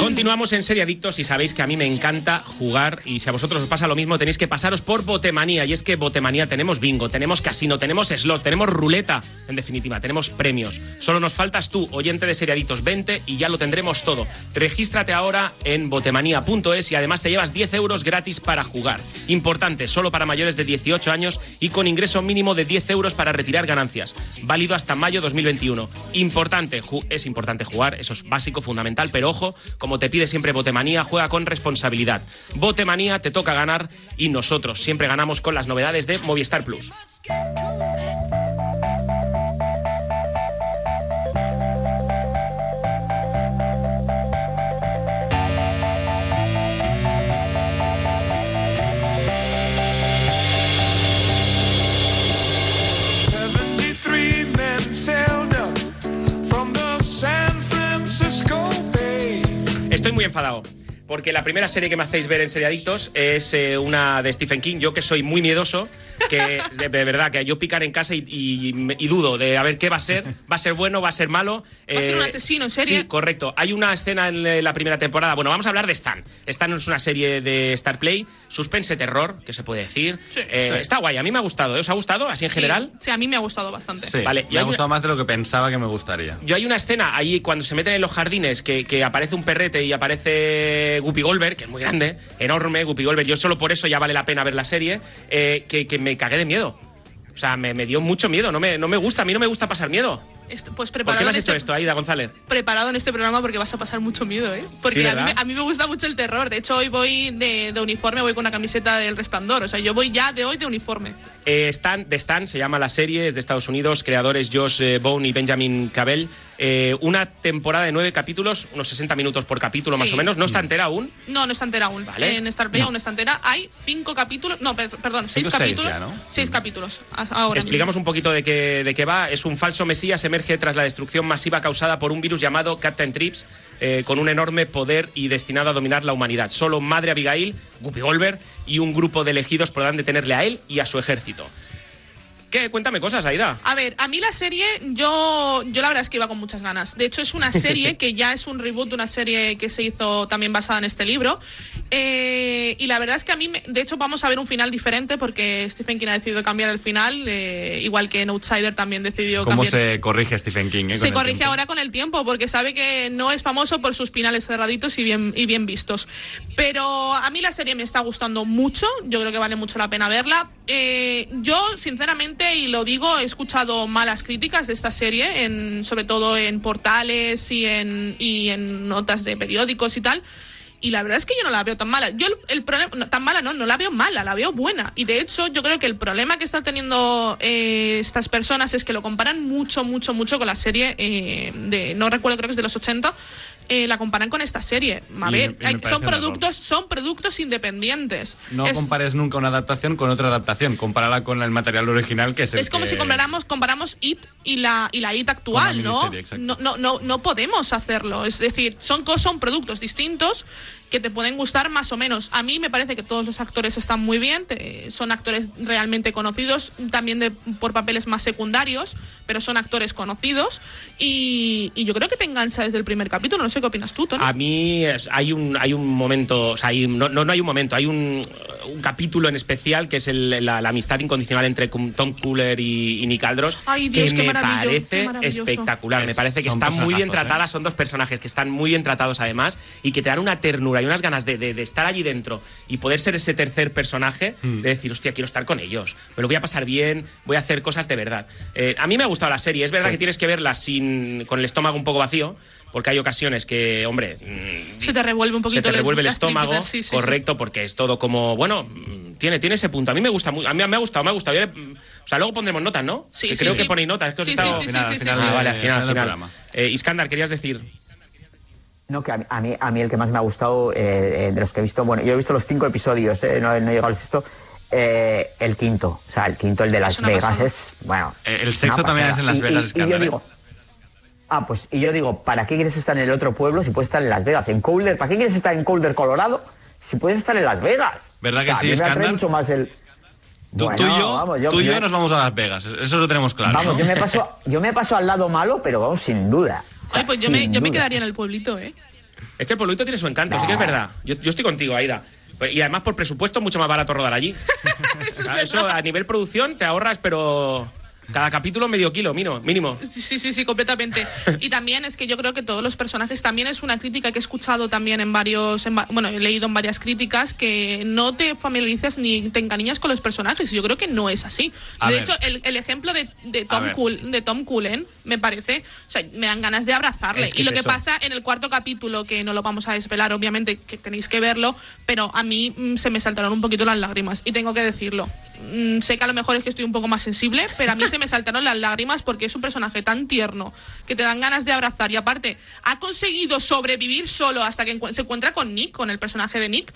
Continuamos en Serie Adictos y sabéis que a mí me encanta jugar y si a vosotros os pasa lo mismo tenéis que pasaros por Botemanía y es que Botemanía tenemos bingo, tenemos casino, tenemos slot, tenemos ruleta, en definitiva, tenemos premios. Solo nos faltas tú, oyente de Serie Adictos 20 y ya lo tendremos todo. Regístrate ahora en botemanía.es y además te llevas 10 euros gratis para jugar. Importante, solo para mayores de 18 años y con ingreso mínimo de 10 euros para retirar ganancias. Válido hasta mayo 2021. Importante, es importante jugar, eso es básico, fundamental, pero ojo, como te pide siempre Botemanía, juega con responsabilidad. Botemanía te toca ganar y nosotros siempre ganamos con las novedades de Movistar Plus. Porque la primera serie que me hacéis ver en Seriadictos es eh, una de Stephen King. Yo que soy muy miedoso, que [laughs] de, de verdad, que yo picar en casa y, y- y dudo de a ver qué va a ser. ¿Va a ser bueno? ¿Va a ser malo? Va a ser un Eh, asesino en serie. Sí, correcto. Hay una escena en eh, la primera temporada. Bueno, vamos a hablar de Stan. Stan es una serie de Star Play, suspense terror, que se puede decir. Sí. Eh, Sí. Está guay, a mí me ha gustado. ¿eh? ¿Os ha gustado así en Sí, general? Sí, a mí me ha gustado bastante. Sí, Vale, me ha gustado una- más de lo que pensaba que me gustaría. Yo hay una escena ahí cuando se meten en los jardines que, que aparece un perrete y aparece Guppy Goldberg, que es muy grande, enorme, Guppy Goldberg. Yo solo por eso ya vale la pena ver la serie, eh, que, que me cagué de miedo. O sea, me, me dio mucho miedo, no me, no me gusta, a mí no me gusta pasar miedo. Pues ¿Por qué preparado me has hecho este- esto, Aida González? preparado en este programa porque vas a pasar mucho miedo, ¿eh? Porque Sí, a, mí, me- a mí me gusta mucho el terror. De hecho, hoy voy de, de uniforme, voy con una camiseta del resplandor. O sea, yo voy ya de hoy de uniforme. Eh, Stan, The Stan se llama la serie, es de Estados Unidos, creadores Josh eh, Bone y Benjamin Cabell. Eh, una temporada de nueve capítulos, unos 60 minutos por capítulo más o menos, no está entera aún. No, no está entera aún. Vale. En Star Play aún no está entera. Hay cinco capítulos. No, per- perdón, seis capítulos. ya, ¿no? Seis capítulos. a- Ahora Explicamos mismo. un poquito de qué, de qué va. Es un falso mesías emerge tras la destrucción masiva causada por un virus llamado Captain Trips, eh, con un enorme poder y destinado a dominar la humanidad. Solo Madre Abigail, Guppy Goldberg y un grupo de elegidos podrán detenerle a él y a su ejército. ¿Qué? Cuéntame cosas, Aida. A ver, a mí la serie, yo, yo la verdad es que iba con muchas ganas. De hecho, es una [laughs] serie que ya es un reboot de una serie que se hizo también basada en este libro. Eh, y la verdad es que a mí, me- de hecho, vamos a ver un final diferente porque Stephen King ha decidido cambiar el final, eh, igual que en Outsider también decidió ¿Cómo cambiar. se corrige Stephen King? eh, Se corrige tiempo? ahora con el tiempo porque sabe que no es famoso por sus finales cerraditos y bien, y bien vistos. Pero a mí la serie me está gustando mucho, yo creo que vale mucho la pena verla. Eh, yo, sinceramente, y lo digo, he escuchado malas críticas de esta serie, en, sobre todo en portales y en, notas de periódicos y tal. Y la verdad es que yo no la veo tan mala. Yo el, el problema, no, tan mala no, no la veo mala, la veo buena. Y de hecho yo creo que el problema que están teniendo eh, estas personas es que lo comparan mucho, mucho, mucho con la serie eh, de, no recuerdo, creo que es de los 80, eh, la comparan con esta serie. A ver, y hay- son productos, son productos independientes. No Es- compares nunca una adaptación con otra adaptación. Compárala con el material original que es el es como que- si comparáramos, comparamos IT y la, y la IT actual, ¿no? No, no, no, no podemos hacerlo. Es decir, son, son productos distintos que te pueden gustar más o menos. A mí me parece que todos los actores están muy bien, te- son actores realmente conocidos, también de, por papeles más secundarios, pero son actores conocidos y, y yo creo que te engancha desde el primer capítulo. No sé qué opinas tú, Tony. A mí es- hay un hay un momento, o sea, hay- no, no, no hay un momento, hay un, un capítulo en especial que es el- la, la amistad incondicional entre Tom Cooler y, y Nick Aldros, Ay, Dios, que qué me parece espectacular. me Es- parece que están muy bien ¿eh? tratadas, son dos personajes que están muy bien tratados además y que te dan una ternura y unas ganas de, de- de estar allí dentro y poder ser ese tercer personaje, Hmm. de decir, hostia, quiero estar con ellos, me lo voy a pasar bien, voy a hacer cosas de verdad. Eh, a mí me ha gustado la serie, es verdad Pues que tienes que verla sin, con el estómago un poco vacío, porque hay ocasiones que, hombre, mm, se te revuelve un poquito se te revuelve el estómago, sí, sí, sí. correcto, porque es todo como, bueno, mm, tiene, tiene ese punto. A mí me gusta, a mí me ha gustado, me ha gustado. Le- mm, o sea, luego pondremos notas, ¿no? Sí, Que sí, creo sí. que ponéis notas. Es que os Sí, sí, sí, Al final, sí, al sí, final sí. Ah, vale, al final, final. Eh, Iskandar, querías decir. No, que a mí, a mí, a mí el que más me ha gustado eh, eh, de los que he visto, bueno, yo he visto los cinco episodios, eh, no, no he llegado al sexto, eh, el quinto, o sea, el quinto, el de Las Vegas, pasada. es, bueno. El sexto también es en Las Y- Vegas, y- y Iskandar, yo digo, ah, pues, y yo digo, ¿para qué quieres estar en el otro pueblo si puedes estar en Las Vegas? En Colder, ¿para qué quieres estar en Colder, Colorado, si puedes estar en Las Vegas? ¿Verdad que O sea, sí, a mí me atrae Iskandar? mucho más el... Tú, Bueno, tú y yo, vamos, yo- tú y yo yo- nos vamos a Las Vegas, eso lo tenemos claro. Vamos, yo me paso, yo me paso al lado malo, pero vamos, sin duda. Ay, pues yo me, yo me quedaría en el pueblito, ¿eh? Es que el pueblito tiene su encanto, sí que es verdad. Yo, yo estoy contigo, Aida. Y además, por presupuesto, mucho más barato rodar allí. Ah, [laughs] Eso a nivel producción te ahorras, pero cada capítulo medio kilo, mínimo. mínimo. Sí, sí, sí, completamente. Y también es que yo creo que todos los personajes, también es una crítica que he escuchado también en varios, en bueno, he leído en varias críticas, que no te familiarizas ni te encariñas con los personajes. Yo creo que no es así. A de ver. hecho, el, el ejemplo de, Tom. Cool, de Tom Cullen, me parece, o sea, me dan ganas de abrazarle. Es que y lo es que eso. pasa en el cuarto capítulo, que no lo vamos a desvelar, obviamente, que tenéis que verlo, pero a mí mm, se me saltaron un poquito las lágrimas. Y tengo que decirlo. Mm, sé que a lo mejor es que estoy un poco más sensible, pero a mí se me saltaron las lágrimas porque es un personaje tan tierno que te dan ganas de abrazar y aparte ha conseguido sobrevivir solo hasta que encu- se encuentra con Nick, con el personaje de Nick.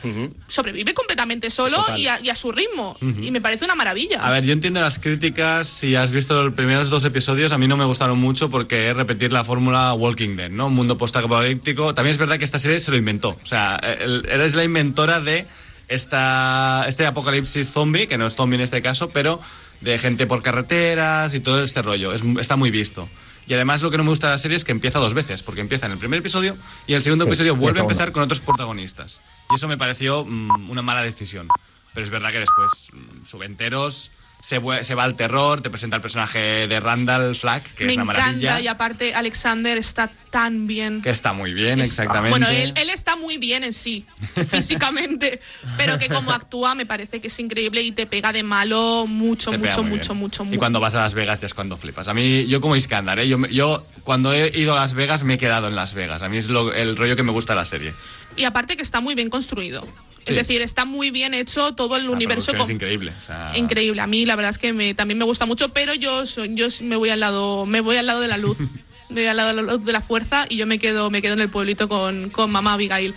Sobrevive completamente solo y a, y a su ritmo. Y me parece una maravilla. A ver, yo entiendo las críticas. Si has visto los primeros dos episodios, a mí no me gustaron mucho porque es repetir la fórmula Walking Dead, ¿no? Un mundo postapocalíptico. También es verdad que esta serie se lo inventó. O sea, eres la inventora de esta, este apocalipsis zombie, que no es zombie en este caso, pero de gente por carreteras y todo este rollo. Es- está muy visto. Y además lo que no me gusta de la serie es que empieza dos veces, porque empieza en el primer episodio y el segundo Sí, episodio vuelve a empezar con otros protagonistas. Y eso me pareció mm, una mala decisión. Pero es verdad que después mm, subenteros se, se va al terror, te presenta el personaje de Randall Flagg, que me es una maravilla. encanta y aparte Alexander está tan bien. Que está muy bien, Es- exactamente. Bueno, él, él está muy bien en sí, [laughs] físicamente, pero que como actúa me parece que es increíble y te pega de malo mucho, Te mucho, mucho, bien. mucho, Y cuando vas a Las Vegas ya es cuando flipas. A mí, yo como Iskandar, ¿eh? yo, yo cuando he ido a Las Vegas me he quedado en Las Vegas. A mí es lo- el rollo que me gusta de la serie. Y aparte que está muy bien construido. Sí. Es decir, está muy bien hecho todo el La universo. es increíble. o sea, Increíble. A mí la verdad es que me, también me gusta mucho, pero yo soy- yo me voy al lado me voy al lado de la luz. [laughs] Me voy al lado de la luz de la fuerza y yo me quedo me quedo en el pueblito con, con mamá Abigail.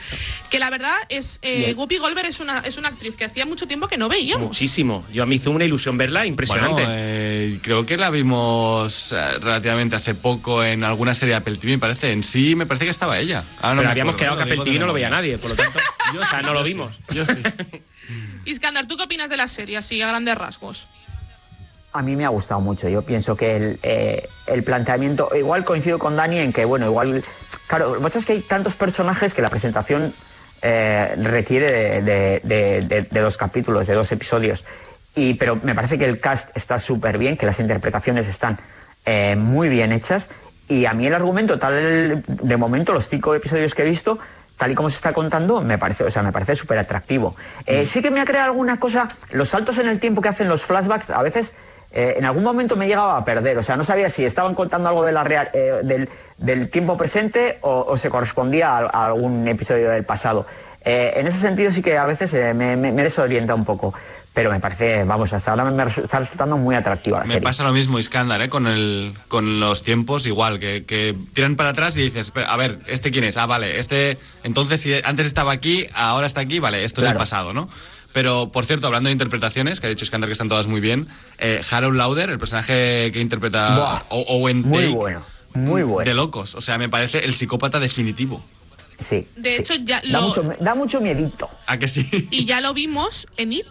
Que la verdad es eh. Guppy Goldberg es una es una actriz que hacía mucho tiempo que no veíamos. Muchísimo. Yo a mí hizo una ilusión verla impresionante. Bueno, eh, creo que la vimos eh, relativamente hace poco en alguna serie de Apple TV, me parece. En sí, me parece que estaba ella. No Pero me habíamos acuerdo, quedado que Apple TV no lo veía nadie, por lo tanto, [laughs] Yo o sea, sí, no lo sí, vimos. Yo sí. [laughs] Iskandar, ¿tú qué opinas de la serie así a grandes rasgos? A mí me ha gustado mucho. Yo pienso que el, eh, el planteamiento, igual coincido con Dani en que, bueno, igual, claro, lo que pasa es que hay tantos personajes que la presentación eh, requiere de, de- de- de- de dos capítulos, de dos episodios. Y, pero me parece que el cast está súper bien, que las interpretaciones están eh, muy bien hechas. Y a mí el argumento, tal, de momento, los cinco episodios que he visto, tal y como se está contando, me parece, o sea, me parece súper atractivo. Eh, sí que me ha creado alguna cosa, los saltos en el tiempo que hacen los flashbacks, a veces eh, en algún momento me llegaba a perder, o sea, no sabía si estaban contando algo de la real, eh, del, del tiempo presente o, o se correspondía a, a algún episodio del pasado. Eh, en ese sentido sí que a veces eh, me, me- me desorienta un poco, pero me parece, vamos, hasta ahora me, está resultando muy atractiva la Me serie. pasa lo mismo, Iskandar, ¿eh? con, el, con los tiempos igual, que, que tiran para atrás y dices, "Espera, a ver, ¿este quién es? Ah, vale, este, entonces si antes estaba aquí, ahora está aquí, vale, esto es el pasado, ¿no? Pero, por cierto, hablando de interpretaciones, que ha dicho Iskandar que están todas muy bien, eh, Harold Lauder, el personaje que interpreta Buah, Owen muy bueno, muy bueno. de locos, o sea, me parece el psicópata definitivo. Sí. De sí. hecho, ya da, lo- mucho, da mucho miedito. ¿A que sí? Y ya lo vimos en It.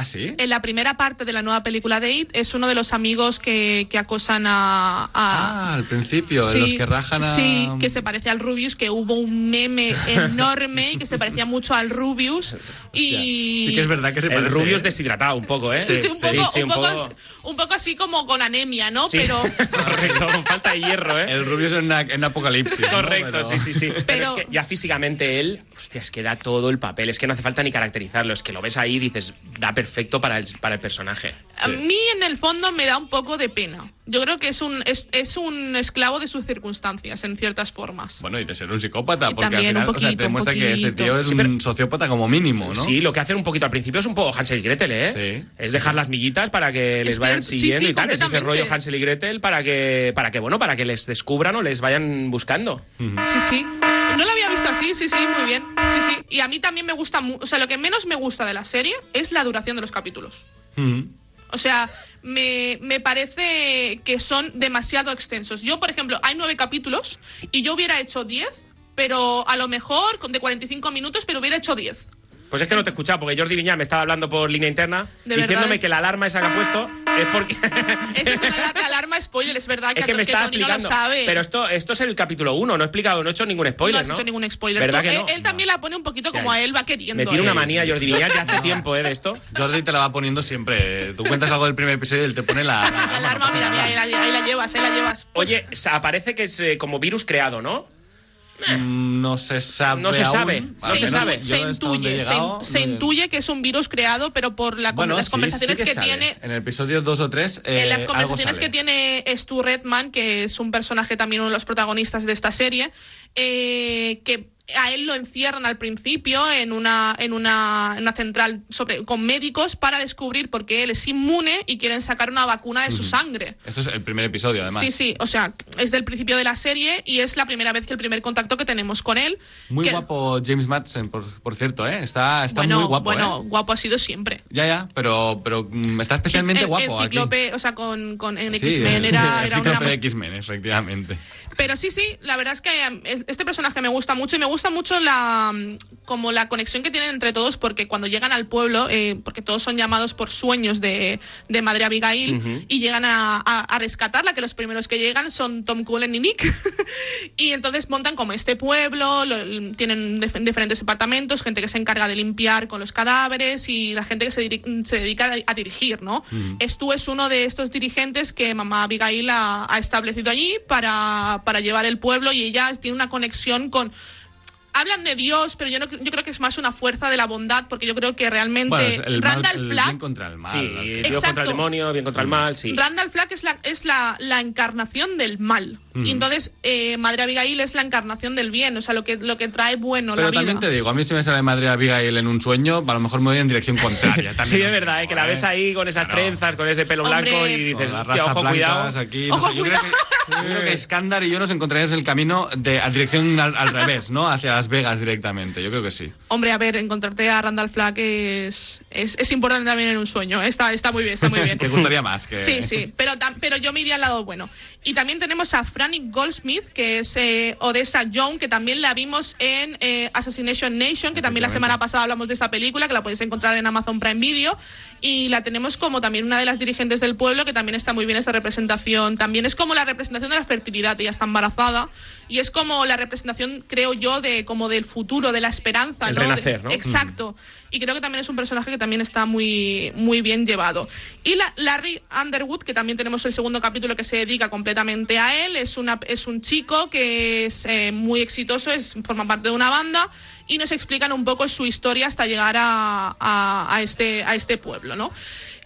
¿Ah, sí? En la primera parte de la nueva película de It es uno de los amigos que, que acosan a... a- Ah, al principio, de los que rajan a... Sí, que se parece al Rubius, que hubo un meme [laughs] enorme y que se parecía mucho al Rubius. Y... Sí que es verdad que se El parece. ¿eh? es deshidratado un poco, ¿eh? Sí, un, Sí, poco, sí, un, poco, un poco así como con anemia, ¿no? Sí. Pero [laughs] Correcto, con falta de hierro, ¿eh? El rubio es en, una- en apocalipsis. ¿no? Correcto, Pero- sí, sí, sí. Pero, Pero- es que ya físicamente él, hostia, es que da todo el papel. Es que no hace falta ni caracterizarlo. Es que lo ves ahí y dices, da perfecto para el, para el personaje. a mí en el fondo me da un poco de pena. Yo creo que es un, es, es un esclavo de sus circunstancias, en ciertas formas. Bueno, y de ser un psicópata, Y porque al final un o sea, te poquito, un demuestra que este poquito. tío es Sí, un pero- sociópata como mínimo, ¿no? Sí, lo que hacen un poquito al principio es un poco Hansel y Gretel, ¿eh? Sí. Es dejar las miguitas para que les vayan cierto, sí, siguiendo sí, y tal. Es ese rollo Hansel y Gretel para que, para que, bueno, para que les descubran o les vayan buscando. Sí, sí. No lo había visto así, sí, sí, muy bien. Sí, sí. Y a mí también me gusta, o sea, lo que menos me gusta de la serie es la duración de los capítulos. Mm. O sea, me, me parece que son demasiado extensos. Yo, por ejemplo, hay nueve capítulos y yo hubiera hecho diez, pero a lo mejor de 45 minutos, pero hubiera hecho diez. Pues es que no te he escuchado, porque Jordi Viñal me estaba hablando por línea interna, ¿De diciéndome verdad? que la alarma esa que ha puesto es porque. [laughs] Esa es una alarma, alarma spoiler, es verdad que, es que me que está Tony no lo explicando. sabe. Pero esto, esto es el capítulo 1, no he explicado, no he hecho ningún spoiler. no has ¿no? hecho ningún spoiler. ¿Verdad que él, no? él también la pone un poquito como a él va queriendo. Me tiene ¿eh? una manía Jordi Viñal ya hace [laughs] tiempo, ¿eh? De esto. Jordi te la va poniendo siempre. Tú cuentas algo del primer episodio y él te pone la, la La alarma, mira, mira, ahí la, ahí la llevas, ahí la llevas. Pues, Oye, sa- parece que es eh, como virus creado, ¿no? Mm, No se sabe. No se sabe, se sabe. he intuye, se, llegado, se no- intuye que es un virus creado, pero por la, Bueno, las conversaciones sí que, tiene. En el episodio 2 o 3. Eh, en las algo conversaciones que tiene Stu Redman, que es un personaje también uno de los protagonistas de esta serie, eh, que a él lo encierran al principio en una, en una, en una central sobre, con médicos para descubrir por qué él es inmune y quieren sacar una vacuna de su sangre. Esto es el primer episodio, además. Sí, sí, o sea, es del principio de la serie y es la primera vez que el primer contacto que tenemos con él. Muy que- guapo James Madsen, por, por cierto, ¿eh? Está, está bueno, muy guapo, bueno, ¿eh? guapo ha sido siempre. Ya, ya, pero, pero mm, está especialmente En- guapo en aquí. Cíclope, o sea, con, con en Sí, X-Men era, era una... de X-Men, efectivamente. Pero sí, sí, la verdad es que eh, este personaje me gusta mucho y me gusta mucho la mm, como la conexión que tienen entre todos porque cuando llegan al pueblo, eh, porque todos son llamados por sueños de, de Madre Abigail y llegan a, a- a rescatarla, que los primeros que llegan son Tom Cullen y Nick. [laughs] y entonces montan como este pueblo, lo- tienen dif- diferentes departamentos, gente que se encarga de limpiar con los cadáveres y la gente que se, diri- se dedica a, dirigir, ¿no? Estu es uno de estos dirigentes que mamá Abigail ha, ha establecido allí para, para llevar el pueblo y ella tiene una conexión con... Hablan de Dios, pero yo, no, yo creo que es más una fuerza de la bondad, porque yo creo que realmente Bueno, el, mal, Randall el Flagg bien contra el mal. Sí, final. bien contra el demonio, bien contra el mal, sí. Randall Flagg es la, es la, la encarnación del mal. Y entonces eh, Madre Abigail es la encarnación del bien, o sea, lo que, lo que trae bueno Pero la vida. también te digo, a mí si me sale Madre Abigail en un sueño, a lo mejor me voy en dirección contraria. También [laughs] Sí, es digo, verdad, ¿eh? que la ves ahí con esas Claro. trenzas, con ese pelo Hombre. blanco y dices, ojo, cuidado. aquí. no Ojo, sé, yo, creo que, yo creo que Iskandar y yo nos encontraríamos en el camino de, a dirección al, al revés, ¿no? Hacia Las Vegas directamente. Yo creo que sí. Hombre, a ver, encontrarte a Randall Flagg es, es, es importante también en un sueño. Está, está muy bien, está muy [laughs] bien. Te gustaría más que. Sí, sí, pero, pero yo me iría al lado bueno. Y también tenemos a Franny Goldsmith, que es eh, Odessa Young, que también la vimos en eh, Assassination Nation, que también la semana pasada hablamos de esta película, que la podéis encontrar en Amazon Prime Video. Y la tenemos como también una de las dirigentes del pueblo, que también está muy bien esta representación. También es como la representación de la fertilidad, ella está embarazada. Y es como la representación, creo yo, de como del futuro, de la esperanza. El ¿no? Renacer, ¿no? Exacto. Y creo que también es un personaje que también está muy, muy bien llevado. Y la, Larry Underwood, que también tenemos el segundo capítulo que se dedica completamente a él, es, una, es un chico que es eh, muy exitoso, es, forma parte de una banda y nos explican un poco su historia hasta llegar a, a- a este, a este pueblo, ¿no?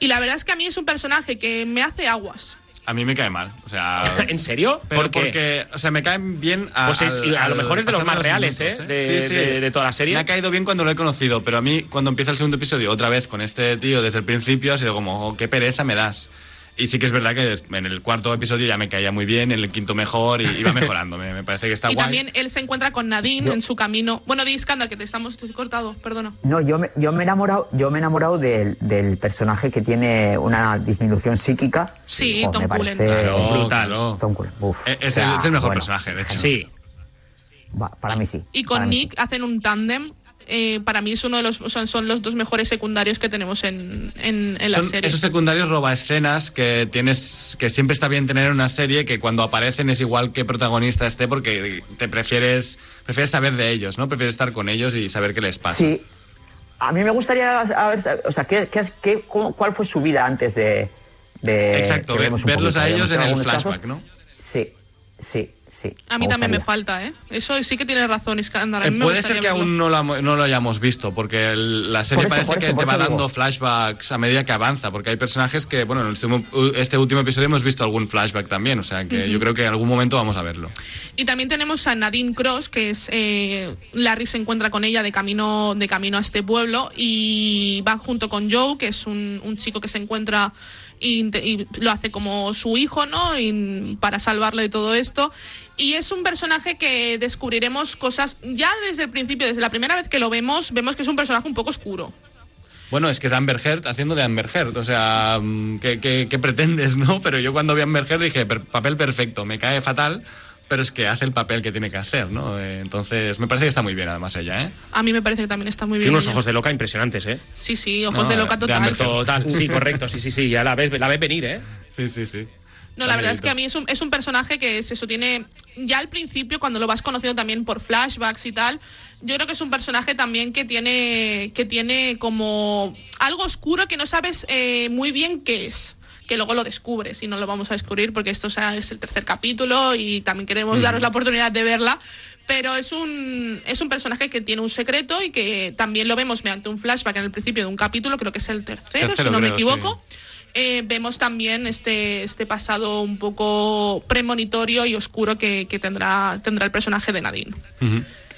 Y la verdad es que a mí es un personaje que me hace aguas. A mí me cae mal. O sea. [laughs] ¿En serio? Pero ¿Por qué? porque, o sea, me caen bien a, Pues es- al- a lo mejor es de los más reales, minutos, ¿eh? De- de- de toda la serie. Me ha caído bien cuando lo he conocido, pero a mí, cuando empieza el segundo episodio, otra vez con este tío desde el principio, ha sido como, oh, qué pereza me das. Y sí que es verdad que en el cuarto episodio ya me caía muy bien, en el quinto mejor, y iba mejorando. me, me parece que está y guay. también él se encuentra con Nadine en su camino. Bueno, di Iskandar, que te estamos cortado, perdona. No, yo me, yo me he enamorado, yo me he enamorado del, del personaje que tiene una disminución psíquica. Sí, Tom Cullen. parece- Claro, brutal. claro. Tom Cullen, uf. Eh, Es, O sea, el, es el mejor bueno, personaje, de hecho. Sí. va, para mí sí. Y con Nick hacen un tándem. Eh, para mí es uno de los, son, son los dos mejores secundarios que tenemos en, en, en la Son serie. esos secundarios roba escenas que tienes que siempre está bien tener en una serie que cuando aparecen es igual que protagonista esté porque te prefieres prefieres saber de ellos, ¿no? Prefieres estar con ellos y saber qué les pasa. Sí. A mí me gustaría a ver, o sea, ¿qué, qué, qué- cómo- ¿cuál fue su vida antes de... de Exacto, ver- verlos poquito? a ¿Vemos ellos en el algunos casos? flashback, ¿no? Sí, sí, sí. a mí también me falta, ¿eh? Eso sí que tiene razón, Iskandar. Eh, puede ser que verlo. aún no lo, no lo hayamos visto, porque el- la serie eso, parece que eso, te va digo. dando flashbacks a medida que avanza, porque hay personajes que, bueno, en este, último- este último episodio hemos visto algún flashback también, o sea que yo creo que en algún momento vamos a verlo. Y también tenemos a Nadine Cross, que es eh, Larry se encuentra con ella de camino, de camino a este pueblo y va junto con Joe, que es un, un chico que se encuentra y, lo hace como su hijo, ¿no? Y para salvarle de todo esto. Y es un personaje que descubriremos cosas ya desde el principio, desde la primera vez que lo vemos, vemos que es un personaje un poco oscuro. Bueno, es que es Amber Heard haciendo de Amber Heard, o sea, mm, ¿qué, qué- qué pretendes, [laughs] no? Pero yo cuando vi a Amber Heard dije, "Per- papel perfecto, me cae fatal, pero es que hace el papel que tiene que hacer, ¿no? Eh, Entonces, me parece que está muy bien además ella, ¿eh? A mí me parece que también está muy bien. Tiene unos ella. ojos de loca impresionantes, ¿eh? Sí, sí, ojos No, de loca de total. Heard. Total, sí, correcto, sí, sí, sí, ya la ves, la ves venir, ¿eh? Sí, sí, sí. No, la verdad es que a mí es un, es un personaje que es eso, tiene. Ya al principio, cuando lo vas conociendo también por flashbacks y tal, yo creo que es un personaje también que tiene. que tiene como algo oscuro que no sabes eh, muy bien qué es. Que luego lo descubres y no lo vamos a descubrir porque esto o sea, es el tercer capítulo y también queremos daros la oportunidad de verla. Pero es un, es un personaje que tiene un secreto y que también lo vemos mediante un flashback en el principio de un capítulo, creo que es el tercero, Tercero, si no me creo, equivoco. Eh, vemos también este, este pasado un poco premonitorio y oscuro que, que tendrá, tendrá el personaje de Nadine.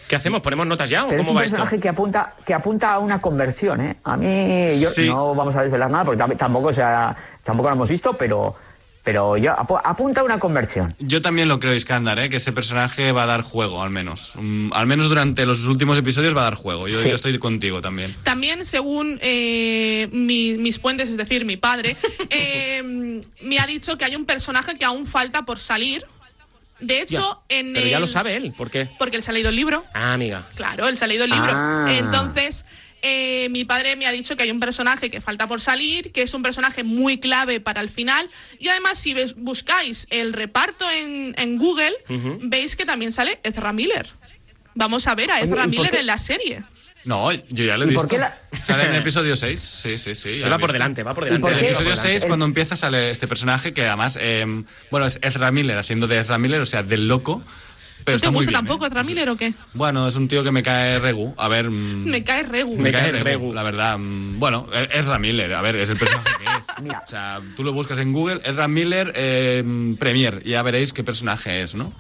¿Qué hacemos? ¿Ponemos notas ya o Pero es cómo un va esto? personaje que apunta, que apunta a una conversión, ¿eh? A mí, yo Sí. no vamos a desvelar nada porque tam- tampoco, o sea, tampoco lo hemos visto, pero, pero yo, apu- apunta a una conversión. Yo también lo creo, Iskandar, ¿eh? que ese personaje va a dar juego, al menos. Mm, al menos durante los últimos episodios va a dar juego. Yo, Sí. yo estoy contigo también. También, según eh, mi- mis fuentes, es decir, mi padre, [laughs] eh, me ha dicho que hay un personaje que aún falta por salir. De hecho, Ya. en Pero ya lo sabe él, ¿por qué? Porque él se ha leído el libro. Ah, amiga. Claro, él se ha leído el libro. Ah. Entonces, eh, mi padre me ha dicho que hay un personaje que falta por salir, que es un personaje muy clave para el final. Y además, si ves- buscáis el reparto en, en Google, veis que también sale Ezra Miller. Vamos a ver a Ezra ¿y por Miller en la serie. No, yo ya lo he ¿Y visto. por qué la- Sale en el [laughs] episodio 6. Sí, sí, sí. ya va por delante, va por ¿Y delante. En el episodio Va por 6, delante. cuando empieza, sale este personaje que además, eh, bueno, es Ezra Miller haciendo de Ezra Miller, o sea, del loco. Pero ¿No te está muy gusta bien, tampoco ¿eh? Ezra Miller o qué? Bueno, es un tío que me cae regu. A ver. mm, Me cae regu. Me, Me cae cae regu, regu. la verdad. mm, Bueno, es Ezra Miller, a ver, es el personaje que es. [laughs] Mira. O sea, tú lo buscas en Google, Ezra Miller, eh, Premier, y ya veréis qué personaje es, ¿no?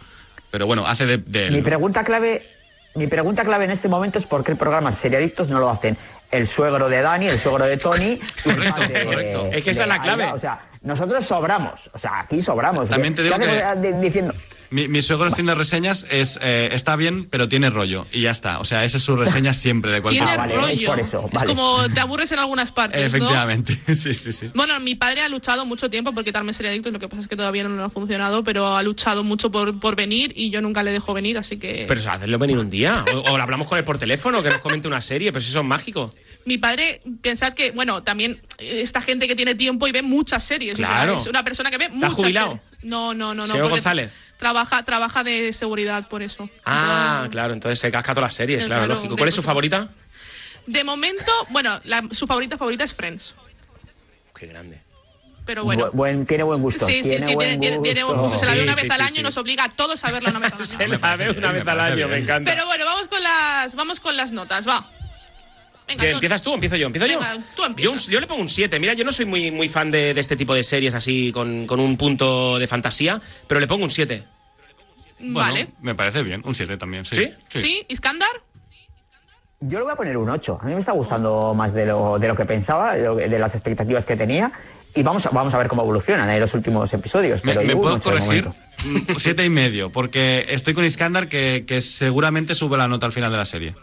Pero bueno, hace de, Mi pregunta clave, mi pregunta clave en este momento es por qué el programa Seriadictos no lo hacen el suegro de Dani, el suegro de Tony. Correcto, de- correcto. Es que esa es la clave. O sea, nosotros sobramos. O sea, aquí sobramos. También te ¿Qué digo que- diciendo, Mi, mi suegro haciendo reseñas es eh, está bien, pero tiene rollo. Y ya está. O sea, esa es su reseña [laughs] siempre de cualquier Tiene Ah, vale, es rollo. por eso, Es vale. como te aburres en algunas partes, ¿no? Efectivamente, [laughs] sí, sí, sí. Bueno, mi padre ha luchado mucho tiempo por quitarme ser adicto, lo que pasa es que todavía no ha funcionado, pero ha luchado mucho por, por venir y yo nunca le dejo venir, así que... Pero eso, hacerlo venir un día. O, o hablamos con él por teléfono, que nos comente una serie, pero si eso es mágico. Mi padre, pensad que, bueno, también eh, esta gente que tiene tiempo y ve muchas series. o sea, Claro. es una persona que ve muchas jubilado? series. No, no, no, no. Señor porque González. Trabaja, trabaja de seguridad por eso. Ah, Entonces, claro, entonces se casca todas las series, claro, claro, lógico. ¿Cuál es su favorita? De momento, bueno, la- su favorita favorita es Friends. Qué grande. Pero bueno. bu- buen, tiene buen gusto. Sí, sí, tiene sí, buen tiene, tiene- tiene buen gusto. Se la Sí, ve una sí, vez al año sí. y nos obliga a todos a verla una vez al año. [laughs] Se la ve una [laughs] vez al año, me encanta. Pero bueno, vamos con las, vamos con las notas, va. Venga, ¿Qué, Tony. ¿Empiezas tú o empiezo yo? ¿Empiezo Venga, yo? tú yo, empiezas. un- yo le pongo un 7. Mira, yo no soy muy, muy fan de, de este tipo de series así con, con un punto de fantasía, pero le pongo un 7. Bueno, Vale. Me parece bien. Un 7 también, sí. ¿Sí? ¿Sí? ¿Iskandar? Yo le voy a poner un 8. A mí me está gustando más de lo, de lo que pensaba, de, lo de las expectativas que tenía. Y vamos a, vamos a ver cómo evolucionan en los últimos episodios. ¿Me, Pero me un puedo corregir? Siete y medio, porque estoy con Iskandar que, que seguramente sube la nota al final de la serie.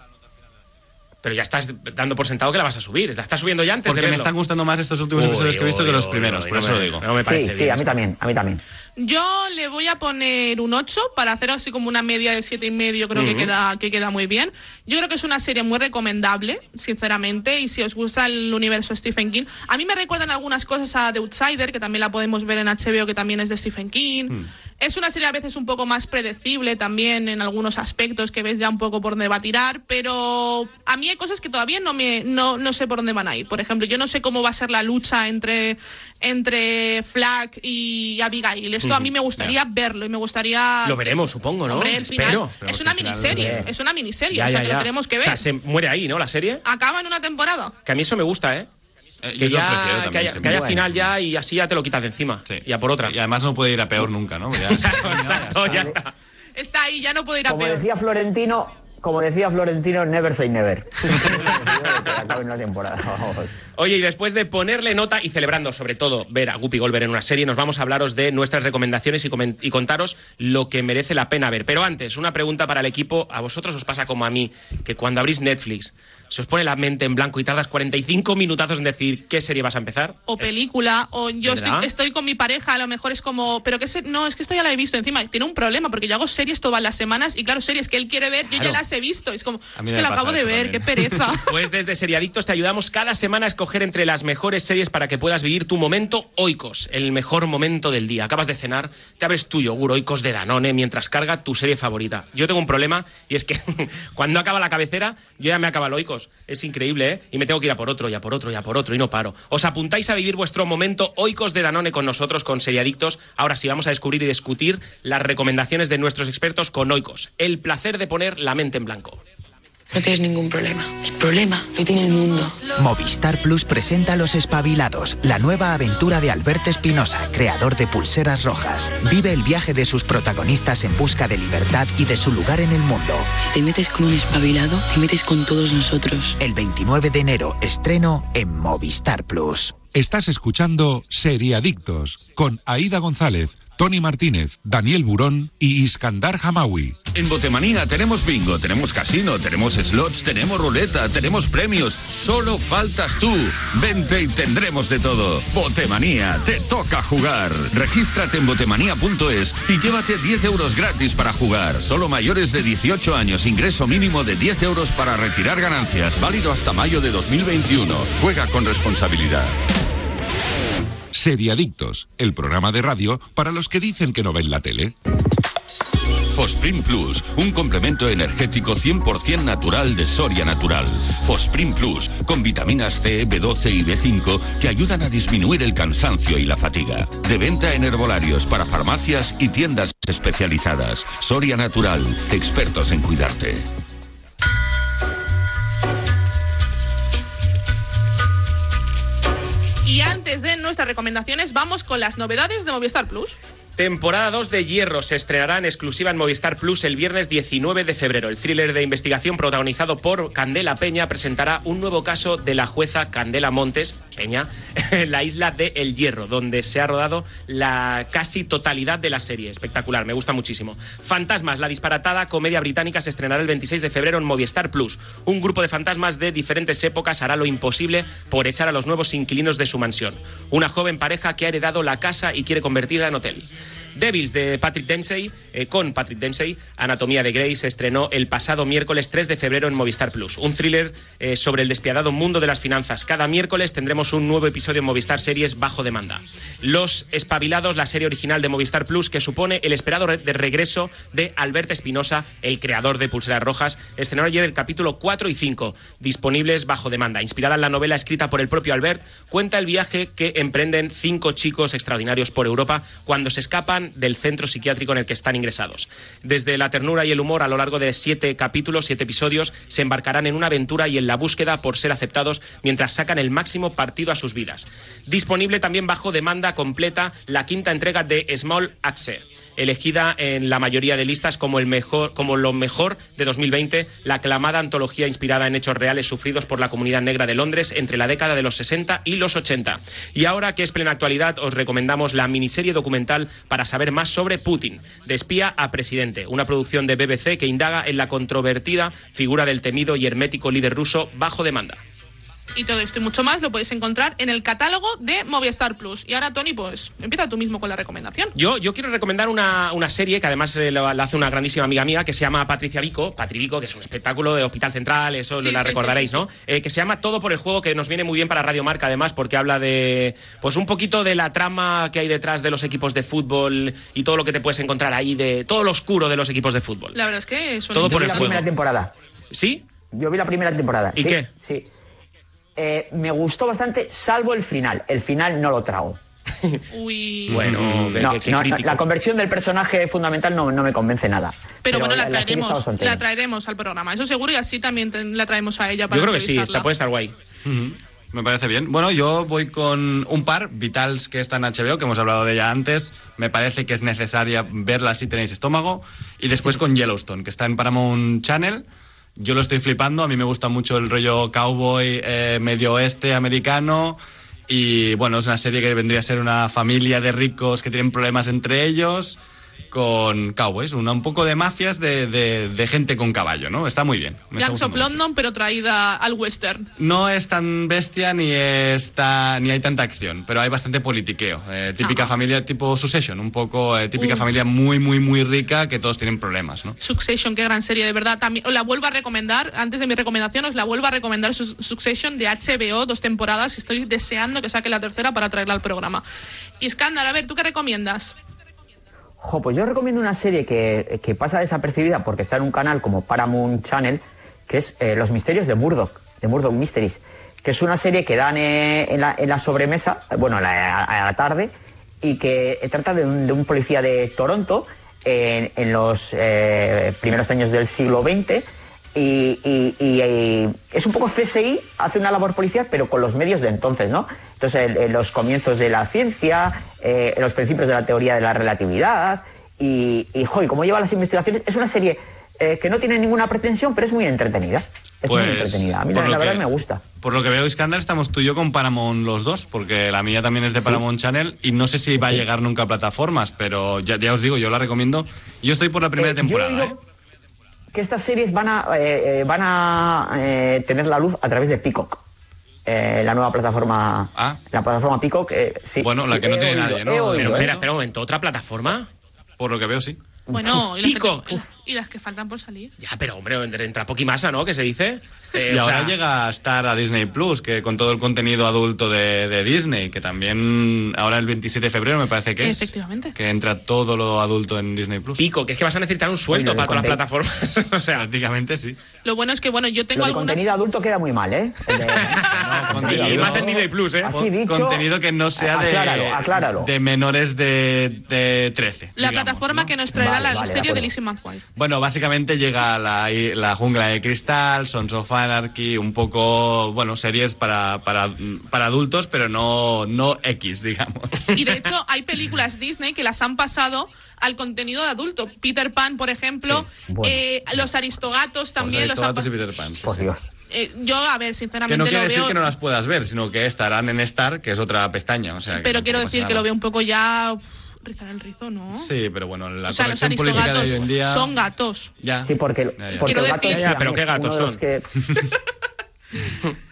Pero ya estás dando por sentado que la vas a subir. La estás subiendo ya antes Porque de me están gustando más estos últimos episodios que he visto uy, que los uy, primeros, por no eso me- lo digo. No me Sí, parece sí, bien a mí esto. también, a mí también. Yo le voy a poner un 8 para hacer así como una media de siete y medio, creo que, queda, que queda muy bien. Yo creo que es una serie muy recomendable, sinceramente, y si os gusta el universo Stephen King. A mí me recuerdan algunas cosas a The Outsider, que también la podemos ver en HBO, que también es de Stephen King. Es una serie a veces un poco más predecible también en algunos aspectos, que ves ya un poco por dónde va a tirar, pero a mí hay cosas que todavía no, me, no, no sé por dónde van a ir. Por ejemplo, yo no sé cómo va a ser la lucha entre, entre Flack y Abigail. Esto a mí me gustaría verlo y me gustaría... Lo veremos, supongo, ¿no? Hombre, el final es una miniserie, es una miniserie, Ya, o sea ya, que ya. lo tenemos que O ver. sea, se muere ahí, ¿no? La serie. Acaba en una temporada. Que a mí eso me gusta, ¿eh? Eh, Que yo ya prefiero que también, haya, sí. que haya Bueno. final ya y así ya te lo quitas de encima. Sí. Y a por otra. Y además no puede ir a peor nunca, ¿no? [laughs] Ya, Exacto, ya está. Está ahí, ya no puede ir a Como peor. decía Florentino, como decía Florentino, never say never. Que acabe una temporada. Oye, y después de ponerle nota y celebrando sobre todo ver a Guppy Golver en una serie, nos vamos a hablaros de nuestras recomendaciones y, y contaros lo que merece la pena ver. Pero antes, una pregunta para el equipo. ¿A vosotros os pasa como a mí, que cuando abrís Netflix se os pone la mente en blanco y tardas 45 minutazos en decir qué serie vas a empezar? O película, o yo estoy, estoy con mi pareja, a lo mejor es como, pero que se, no, es que esto ya la he visto encima, tiene un problema, porque yo hago series todas las semanas, y claro, series que él quiere ver, yo ya Claro. Las he visto, es como, es que la acabo de ver, qué pereza. [laughs] Pues desde Seriadictos te ayudamos cada semana a escoger entre las mejores series para que puedas vivir tu momento oikos, el mejor momento del día. Acabas de cenar, te abres tu yogur oikos de Danone mientras carga tu serie favorita. Yo tengo un problema y es que [laughs] cuando acaba la cabecera, yo ya me acaba el oikos. Es increíble, ¿eh? Y me tengo que ir a por otro, y a por otro, y a por otro, y no paro. Os apuntáis a vivir vuestro momento oikos de Danone con nosotros, con Seriadictos. Ahora sí, vamos a descubrir y discutir las recomendaciones de nuestros expertos con oikos. El placer de poner la mente en blanco. no tienes ningún problema. El problema lo tiene el mundo. Movistar Plus presenta Los Espabilados, la nueva aventura de Alberto Espinosa, creador de Pulseras Rojas. Vive el viaje de sus protagonistas en busca de libertad y de su lugar en el mundo. Si te metes con un espabilado, te metes con todos nosotros. El 29 de enero, estreno en Movistar Plus. Estás escuchando Seriadictos con Aida González, Tony Martínez, Daniel Burón y Iskandar Hamawi. En Botemanía tenemos bingo, tenemos casino, tenemos slots, tenemos ruleta, tenemos premios. Solo faltas tú. Vente y tendremos de todo. Botemanía, te toca jugar. Regístrate en botemanía.es y llévate 10 euros gratis para jugar. Solo mayores de 18 años, ingreso mínimo de 10 euros para retirar ganancias. Válido hasta mayo de 2021. Juega con responsabilidad. Seriadictos, el programa de radio para los que dicen que no ven la tele. Fosprin Plus, un complemento energético 100% natural de Soria Natural. Fosprin Plus, con vitaminas C, B12 y B5 que ayudan a disminuir el cansancio y la fatiga. De venta en herbolarios para farmacias y tiendas especializadas. Soria Natural, expertos en cuidarte. Nuestras recomendaciones, vamos con las novedades de Movistar Plus. Temporada 2 de Hierro se estrenará en exclusiva en Movistar Plus el viernes 19 de febrero. El thriller de investigación protagonizado por Candela Peña presentará un nuevo caso de la jueza Candela Montes Peña [laughs] en la isla de El Hierro, donde se ha rodado la casi totalidad de la serie. Espectacular, me gusta muchísimo. Fantasmas, la disparatada comedia británica se estrenará el 26 de febrero en Movistar Plus. Un grupo de fantasmas de diferentes épocas hará lo imposible por echar a los nuevos inquilinos de su mansión. Una joven pareja que ha heredado la casa y quiere convertirla en hotel. Yeah. Devils de Patrick Dempsey, eh, con Patrick Dempsey, Anatomía de Grey, se estrenó el pasado miércoles 3 de febrero en Movistar Plus. Un thriller eh, sobre el despiadado mundo de las finanzas. Cada miércoles tendremos un nuevo episodio en Movistar Series bajo demanda. Los Espabilados, la serie original de Movistar Plus, que supone el esperado de regreso de Alberto Espinosa, el creador de Pulseras Rojas, estrenó ayer el capítulo 4 y 5, disponibles bajo demanda. Inspirada en la novela escrita por el propio Albert, cuenta el viaje que emprenden cinco chicos extraordinarios por Europa cuando se escapan del centro psiquiátrico en el que están ingresados. Desde la ternura y el humor a lo largo de siete capítulos, siete episodios, se embarcarán en una aventura y en la búsqueda por ser aceptados mientras sacan el máximo partido a sus vidas. Disponible también bajo demanda completa la quinta entrega de Small Axe elegida en la mayoría de listas como, el mejor, como lo mejor de 2020, la aclamada antología inspirada en hechos reales sufridos por la comunidad negra de Londres entre la década de los 60 y los 80. Y ahora que es plena actualidad, os recomendamos la miniserie documental para saber más sobre Putin, de espía a presidente, una producción de BBC que indaga en la controvertida figura del temido y hermético líder ruso bajo demanda. Y todo esto y mucho más lo podéis encontrar en el catálogo de Movistar Plus. Y ahora, Tony, pues empieza tú mismo con la recomendación. Yo, yo quiero recomendar una, una serie que además eh, la, la hace una grandísima amiga mía que se llama Patricia Vico, Patri Vico, que es un espectáculo de Hospital Central, eso Sí, la sí, recordaréis, sí, sí, ¿no? Eh, que se llama Todo por el juego, que nos viene muy bien para Radio Marca además, porque habla de, pues un poquito de la trama que hay detrás de los equipos de fútbol y todo lo que te puedes encontrar ahí, de todo lo oscuro de los equipos de fútbol. La verdad es que son Todo por el la juego. primera temporada. ¿Sí? Yo vi la primera temporada. ¿Y sí, qué? Sí. Eh, me gustó bastante, salvo el final. El final no lo trago. [laughs] Uy. Bueno, No, qué- qué no, crítico. la conversión del personaje fundamental no, no me convence nada. Pero, bueno, la, está traeremos, la traeremos al programa. Eso seguro y así también te- la traemos a ella para Yo creo que sí, está, puede estar guay. Me parece bien. Bueno, yo voy con un par, Vitals, que está en HBO, que hemos hablado de ella antes. Me parece que es necesaria verla si tenéis estómago. Y después con Yellowstone, que está en Paramount Channel. Yo lo estoy flipando, a mí me gusta mucho el rollo cowboy eh, medio oeste americano. Y bueno, es una serie que vendría a ser una familia de ricos que tienen problemas entre ellos con cowboys, una, un poco de mafias de, de- de gente con caballo, ¿no? Está muy bien. me Gangs of mucho. London, pero traída al western. No es tan bestia ni está ni hay tanta acción, pero hay bastante politiqueo. Eh, típica Ajá. familia tipo Succession, un poco eh, típica Uf. familia muy muy muy rica que todos tienen problemas, ¿no? Succession, qué gran serie, de verdad. También os la vuelvo a recomendar, antes de mi recomendación, os la vuelvo a recomendar Su- Succession de HBO, dos temporadas. Estoy deseando que saque la tercera para traerla al programa. Y Scandal, a ver, ¿tú qué recomiendas? Jo, pues yo recomiendo una serie que, que pasa desapercibida porque está en un canal como Paramount Channel, que es eh, Los Misterios de Murdoch, de Murdoch Mysteries, que es una serie que dan eh, en, la, en la sobremesa, eh, bueno, a la, tarde, y que eh, trata de un, de un policía de Toronto en, en los eh, primeros años del siglo XX, y, y- y, eh, es un poco CSI, hace una labor policial, pero con los medios de entonces, ¿no? Entonces, el- el- los comienzos de la ciencia, eh, los principios de la teoría de la relatividad, y, y cómo lleva las investigaciones. Es una serie eh, que no tiene ninguna pretensión, pero es muy entretenida. Es muy Pues, entretenida. A mí la, verdad que- me gusta. Por lo que veo, Iskandar, estamos tú y yo con Paramount los dos, porque la mía también es de Paramount Channel y no sé si va a llegar nunca a plataformas, pero ya, ya os digo, yo la recomiendo. Yo estoy por la primera Eh, yo temporada, ¿eh? Que estas series van a, eh, eh, van a eh, tener la luz a través de Peacock. Eh, la nueva plataforma. La plataforma Peacock. eh, sí, Ah. Bueno, la sí, que no tiene oído, nadie, ¿no? oído, Pero ¿eh? espera, espera un momento, ¿otra plataforma? Por lo que veo, sí. Bueno, y que, y las que faltan por salir. Ya, pero hombre, entra Pokimasa, ¿no? Que se dice. Eh, y ahora sea, llega a estar a Disney Plus, que con todo el contenido adulto de, de Disney, que también ahora el 27 de febrero me parece que es. Efectivamente. Que entra todo lo adulto en Disney Plus. Pico, que es que vas a necesitar un sueldo para todas las plataformas. [laughs] o sea, prácticamente sí. Lo bueno es que, bueno, yo tengo de algunas... contenido adulto queda muy mal, ¿eh? El de- [laughs] contenido- y más en Disney Plus, ¿eh? Así dicho, contenido que no sea de, acláralo, acláralo. de menores de, de 13. La digamos, plataforma ¿no? que nos traerá Vale, la vale, de serie de acuerdo. Lizzie McGuire. Bueno, básicamente llega la, la jungla de cristal, Sons of Anarchy, un poco, bueno, series para, para, para adultos, pero no, no X, digamos. Y de hecho, hay películas Disney que las han pasado al contenido de adulto. Peter Pan, por ejemplo, bueno. eh, los Aristogatos también Los los han Aristogatos y pa- Peter Pan. sí, Por sí. Dios. eh, Yo, a ver, Que sinceramente no lo quiere decir veo... que no las puedas ver, sino que estarán en Star, que es otra pestaña. O sea, que Pero quiero decir que lo veo un poco ya... uf, rizar el rizo, ¿no? Sí, pero bueno, la o sea, los corrección política de hoy en día. son gatos. Ya. Sí, porque, Ya, ya. porque Quiero el gato decir- Ya, ya, pero qué gatos son. que- [laughs]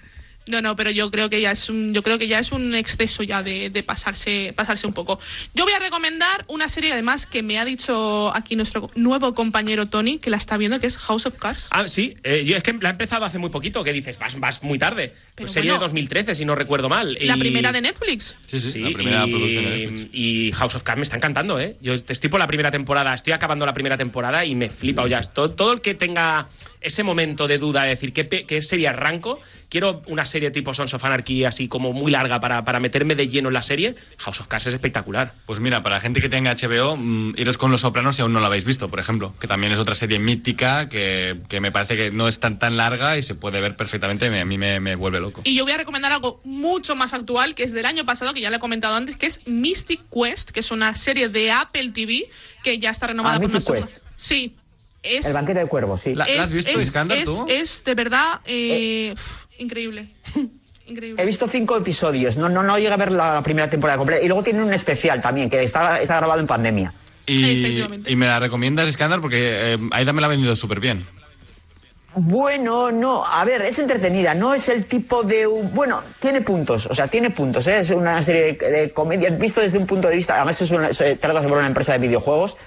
No, no, pero yo creo que ya es un, yo creo que ya es un exceso ya de, de pasarse, pasarse un poco. Yo voy a recomendar una serie además que me ha dicho aquí nuestro nuevo compañero Tony, que la está viendo, que es House of Cards. Ah, sí, eh, yo es que la he empezado hace muy poquito, que dices, vas, vas muy tarde. Pero Pues serie bueno, de 2013, si no recuerdo mal. La Y- primera de Netflix. Sí, sí, Sí, la primera y, producción de Netflix. y House of Cards me está encantando, ¿eh? Yo estoy por la primera temporada, estoy acabando la primera temporada y me flipa. Ya, todo, todo el que tenga ese momento de duda de decir qué, pe- qué serie arranco, quiero una serie tipo Sons of Anarchy así como muy larga para, para meterme de lleno en la serie, House of Cards es espectacular. Pues mira, para gente que tenga HBO, mm, iros con Los Sopranos si aún no la habéis visto, por ejemplo, que también es otra serie mítica que, que me parece que no es tan tan larga y se puede ver perfectamente, me- a mí me, me vuelve loco. Y yo voy a recomendar algo mucho más actual, que es del año pasado, que ya lo he comentado antes, que es Mystic Quest, que es una serie de Apple TV que ya está renovada Ah, por una segunda. Sí. Es, El banquete de cuervos, sí. La- has visto, es- Iskandar, es- tú? es de verdad eh, pf, increíble. [laughs] increíble. He visto cinco episodios, no, no, no llegué a ver la primera temporada completa. Y luego tiene un especial también, que está, está grabado en pandemia. Y, me la recomiendas, Iskandar, porque eh, Aida me la ha vendido súper bien. Bueno, no, a ver, es entretenida, no es el tipo de... un- Bueno, tiene puntos, o sea, tiene puntos, ¿eh? es una serie de, de comedia, visto desde un punto de vista, además es una- se trata sobre una empresa de videojuegos,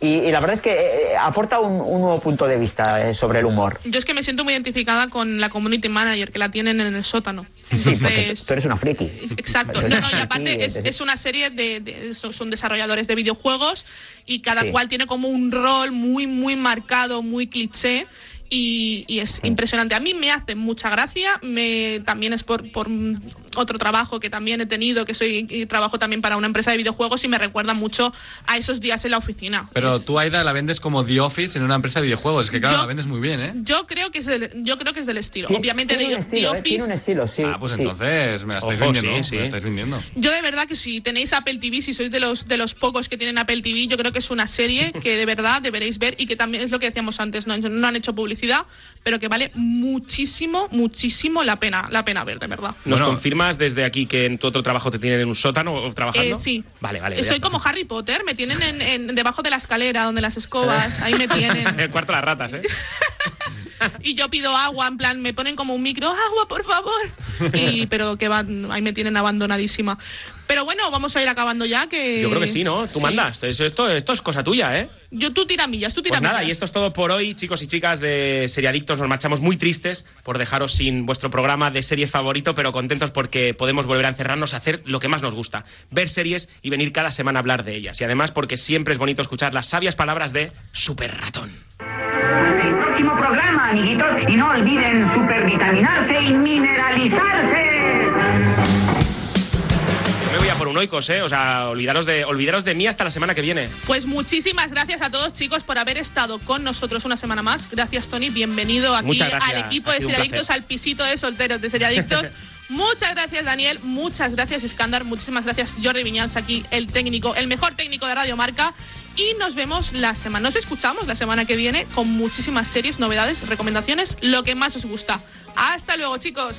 y, y la verdad es que eh, aporta un, un nuevo punto de vista eh, sobre el humor. Yo es que me siento muy identificada con la community manager que la tienen en el sótano. Sí, Entonces, tú eres una friki. Exacto. [laughs] No, no, y aparte es, una serie de, de- son son desarrolladores de videojuegos y cada Sí. cual tiene como un rol muy, muy marcado, muy cliché. Y, y es impresionante. A mí me hace mucha gracia. Me, también es por, por otro trabajo que también he tenido, que soy y trabajo también para una empresa de videojuegos y me recuerda mucho a esos días en la oficina. Pero Es- tú, Aida, la vendes como The Office en una empresa de videojuegos. Es que, claro, Yo- la vendes muy bien, ¿eh? Yo creo que es del, yo creo que es del estilo. Tiene- Obviamente tiene de un The estilo, ¿eh? Tiene Office. un estilo, sí. ah, pues sí. entonces me la estáis Ojo, vendiendo. sí, Me la sí. estáis vendiendo. Yo de verdad que si tenéis Apple TV, si sois de los de los pocos que tienen Apple TV, yo creo que es una serie que de verdad deberéis ver y que también es lo que decíamos antes, no, no han hecho publicidad, pero que vale muchísimo, muchísimo la pena, la pena ver, de verdad. ¿Nos Bueno. confirmas desde aquí que en tu otro trabajo te tienen en un sótano o trabajando? Eh, sí. Vale, vale. Ya Soy como Harry Potter, me tienen en, en- debajo de la escalera donde las escobas, ahí me tienen. [laughs] El cuarto de las ratas, ¿eh? [laughs] Y yo pido agua, en plan, me ponen como un micro, agua, por favor. [laughs] Y, pero que van, ahí me tienen abandonadísima. Pero bueno, vamos a ir acabando ya, que... Yo creo que sí, ¿no? Tú Sí. mandas. Eso- Esto, esto es cosa tuya, ¿eh? Yo, tú tiramillas, tú Pues tiramillas. nada, y esto es todo por hoy, chicos y chicas de Seriadictos. Nos marchamos muy tristes por dejaros sin vuestro programa de series favorito, pero contentos porque podemos volver a encerrarnos a hacer lo que más nos gusta: ver series y venir cada semana a hablar de ellas. Y además, porque siempre es bonito escuchar las sabias palabras de Super Ratón. el próximo programa, amiguitos. Y no olviden supervitaminarse y mineralizarse. Yo me voy a por un oikos, ¿eh? O sea, olvidaros de, olvidaros de mí hasta la semana que viene. Pues muchísimas gracias a todos chicos por haber estado con nosotros una semana más. Gracias Tony, bienvenido aquí al equipo de Seriadictos, al pisito de solteros de Seriadictos. [laughs] Muchas gracias Daniel, muchas gracias Iskandar, muchísimas gracias Jordi Viñals aquí, el técnico, el mejor técnico de Radio Marca. Y nos vemos la semana, nos escuchamos la semana que viene con muchísimas series, novedades, recomendaciones, lo que más os gusta. Hasta luego chicos.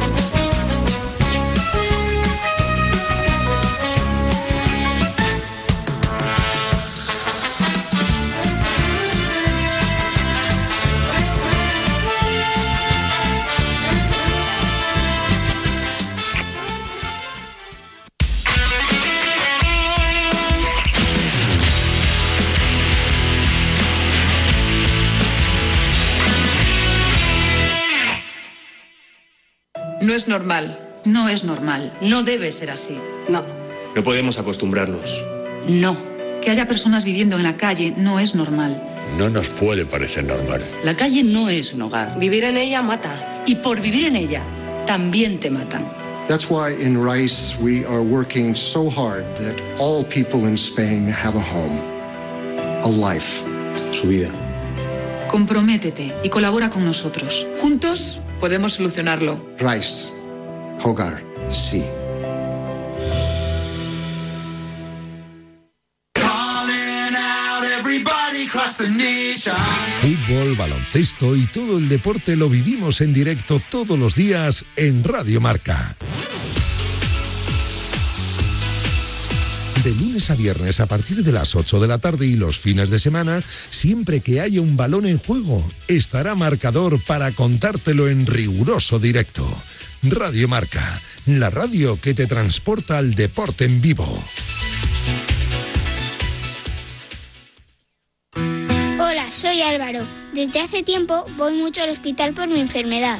No es normal. No es normal. No debe ser así. No. No podemos acostumbrarnos. No. Que haya personas viviendo en la calle no es normal. No nos puede parecer normal. La calle no es un hogar. Vivir en ella mata. Y por vivir en ella, también te matan. That's why in Rice we are working so hard that all people in Spain have a home, a life. Su vida. Comprométete y colabora con nosotros. Juntos podemos solucionarlo. Rice, hogar, sí. Fútbol, baloncesto y todo el deporte lo vivimos en directo todos los días en Radio Marca. De lunes a viernes a partir de las 8 de la tarde y los fines de semana, siempre que haya un balón en juego, estará marcador para contártelo en riguroso directo. Radio Marca, la radio que te transporta al deporte en vivo. Hola, soy Álvaro. Desde hace tiempo voy mucho al hospital por mi enfermedad.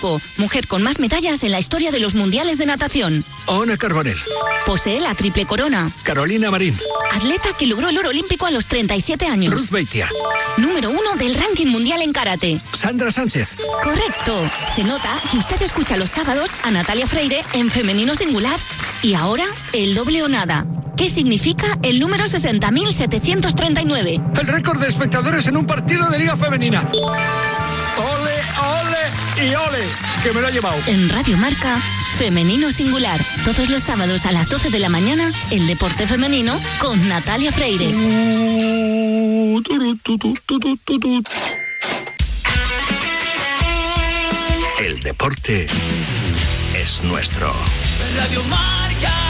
Tiempo, mujer con más medallas en la historia de los mundiales de natación. Ona Carbonell. Posee la triple corona. Carolina Marín. Atleta que logró el oro olímpico a los 37 años. Ruth Beitia. Número uno del ranking mundial en karate. Sandra Sánchez. Correcto. Se nota que usted escucha los sábados a Natalia Freire en femenino singular. Y ahora, el doble o nada. ¿Qué significa el número 60.739? El récord de espectadores en un partido de Liga Femenina. ¡Ole, ole y ole! Que me lo ha llevado. En Radio Marca, Femenino Singular. Todos los sábados a las 12 de la mañana, el deporte femenino con Natalia Freire. El deporte es nuestro. Radio Marca.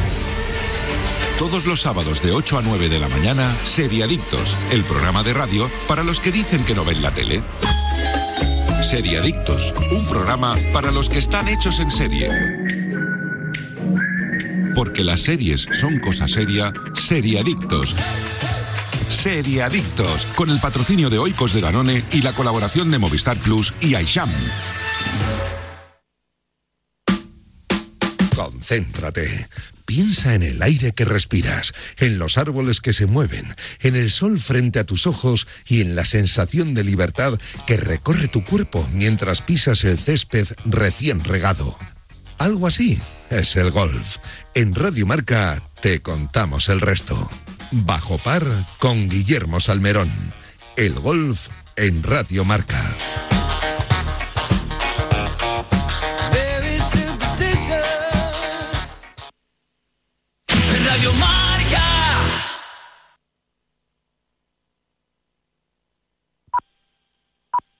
Todos los sábados de 8 a 9 de la mañana, Seriadictos, el programa de radio para los que dicen que no ven la tele. Seriadictos, un programa para los que están hechos en serie. Porque las series son cosa seria, Seriadictos. Seriadictos, con el patrocinio de Oikos de Danone y la colaboración de Movistar Plus y Aisham. Concéntrate. Piensa en el aire que respiras, en los árboles que se mueven, en el sol frente a tus ojos y en la sensación de libertad que recorre tu cuerpo mientras pisas el césped recién regado. Algo así es el golf. En Radio Marca te contamos el resto. Bajo par con Guillermo Salmerón. El golf en Radio Marca.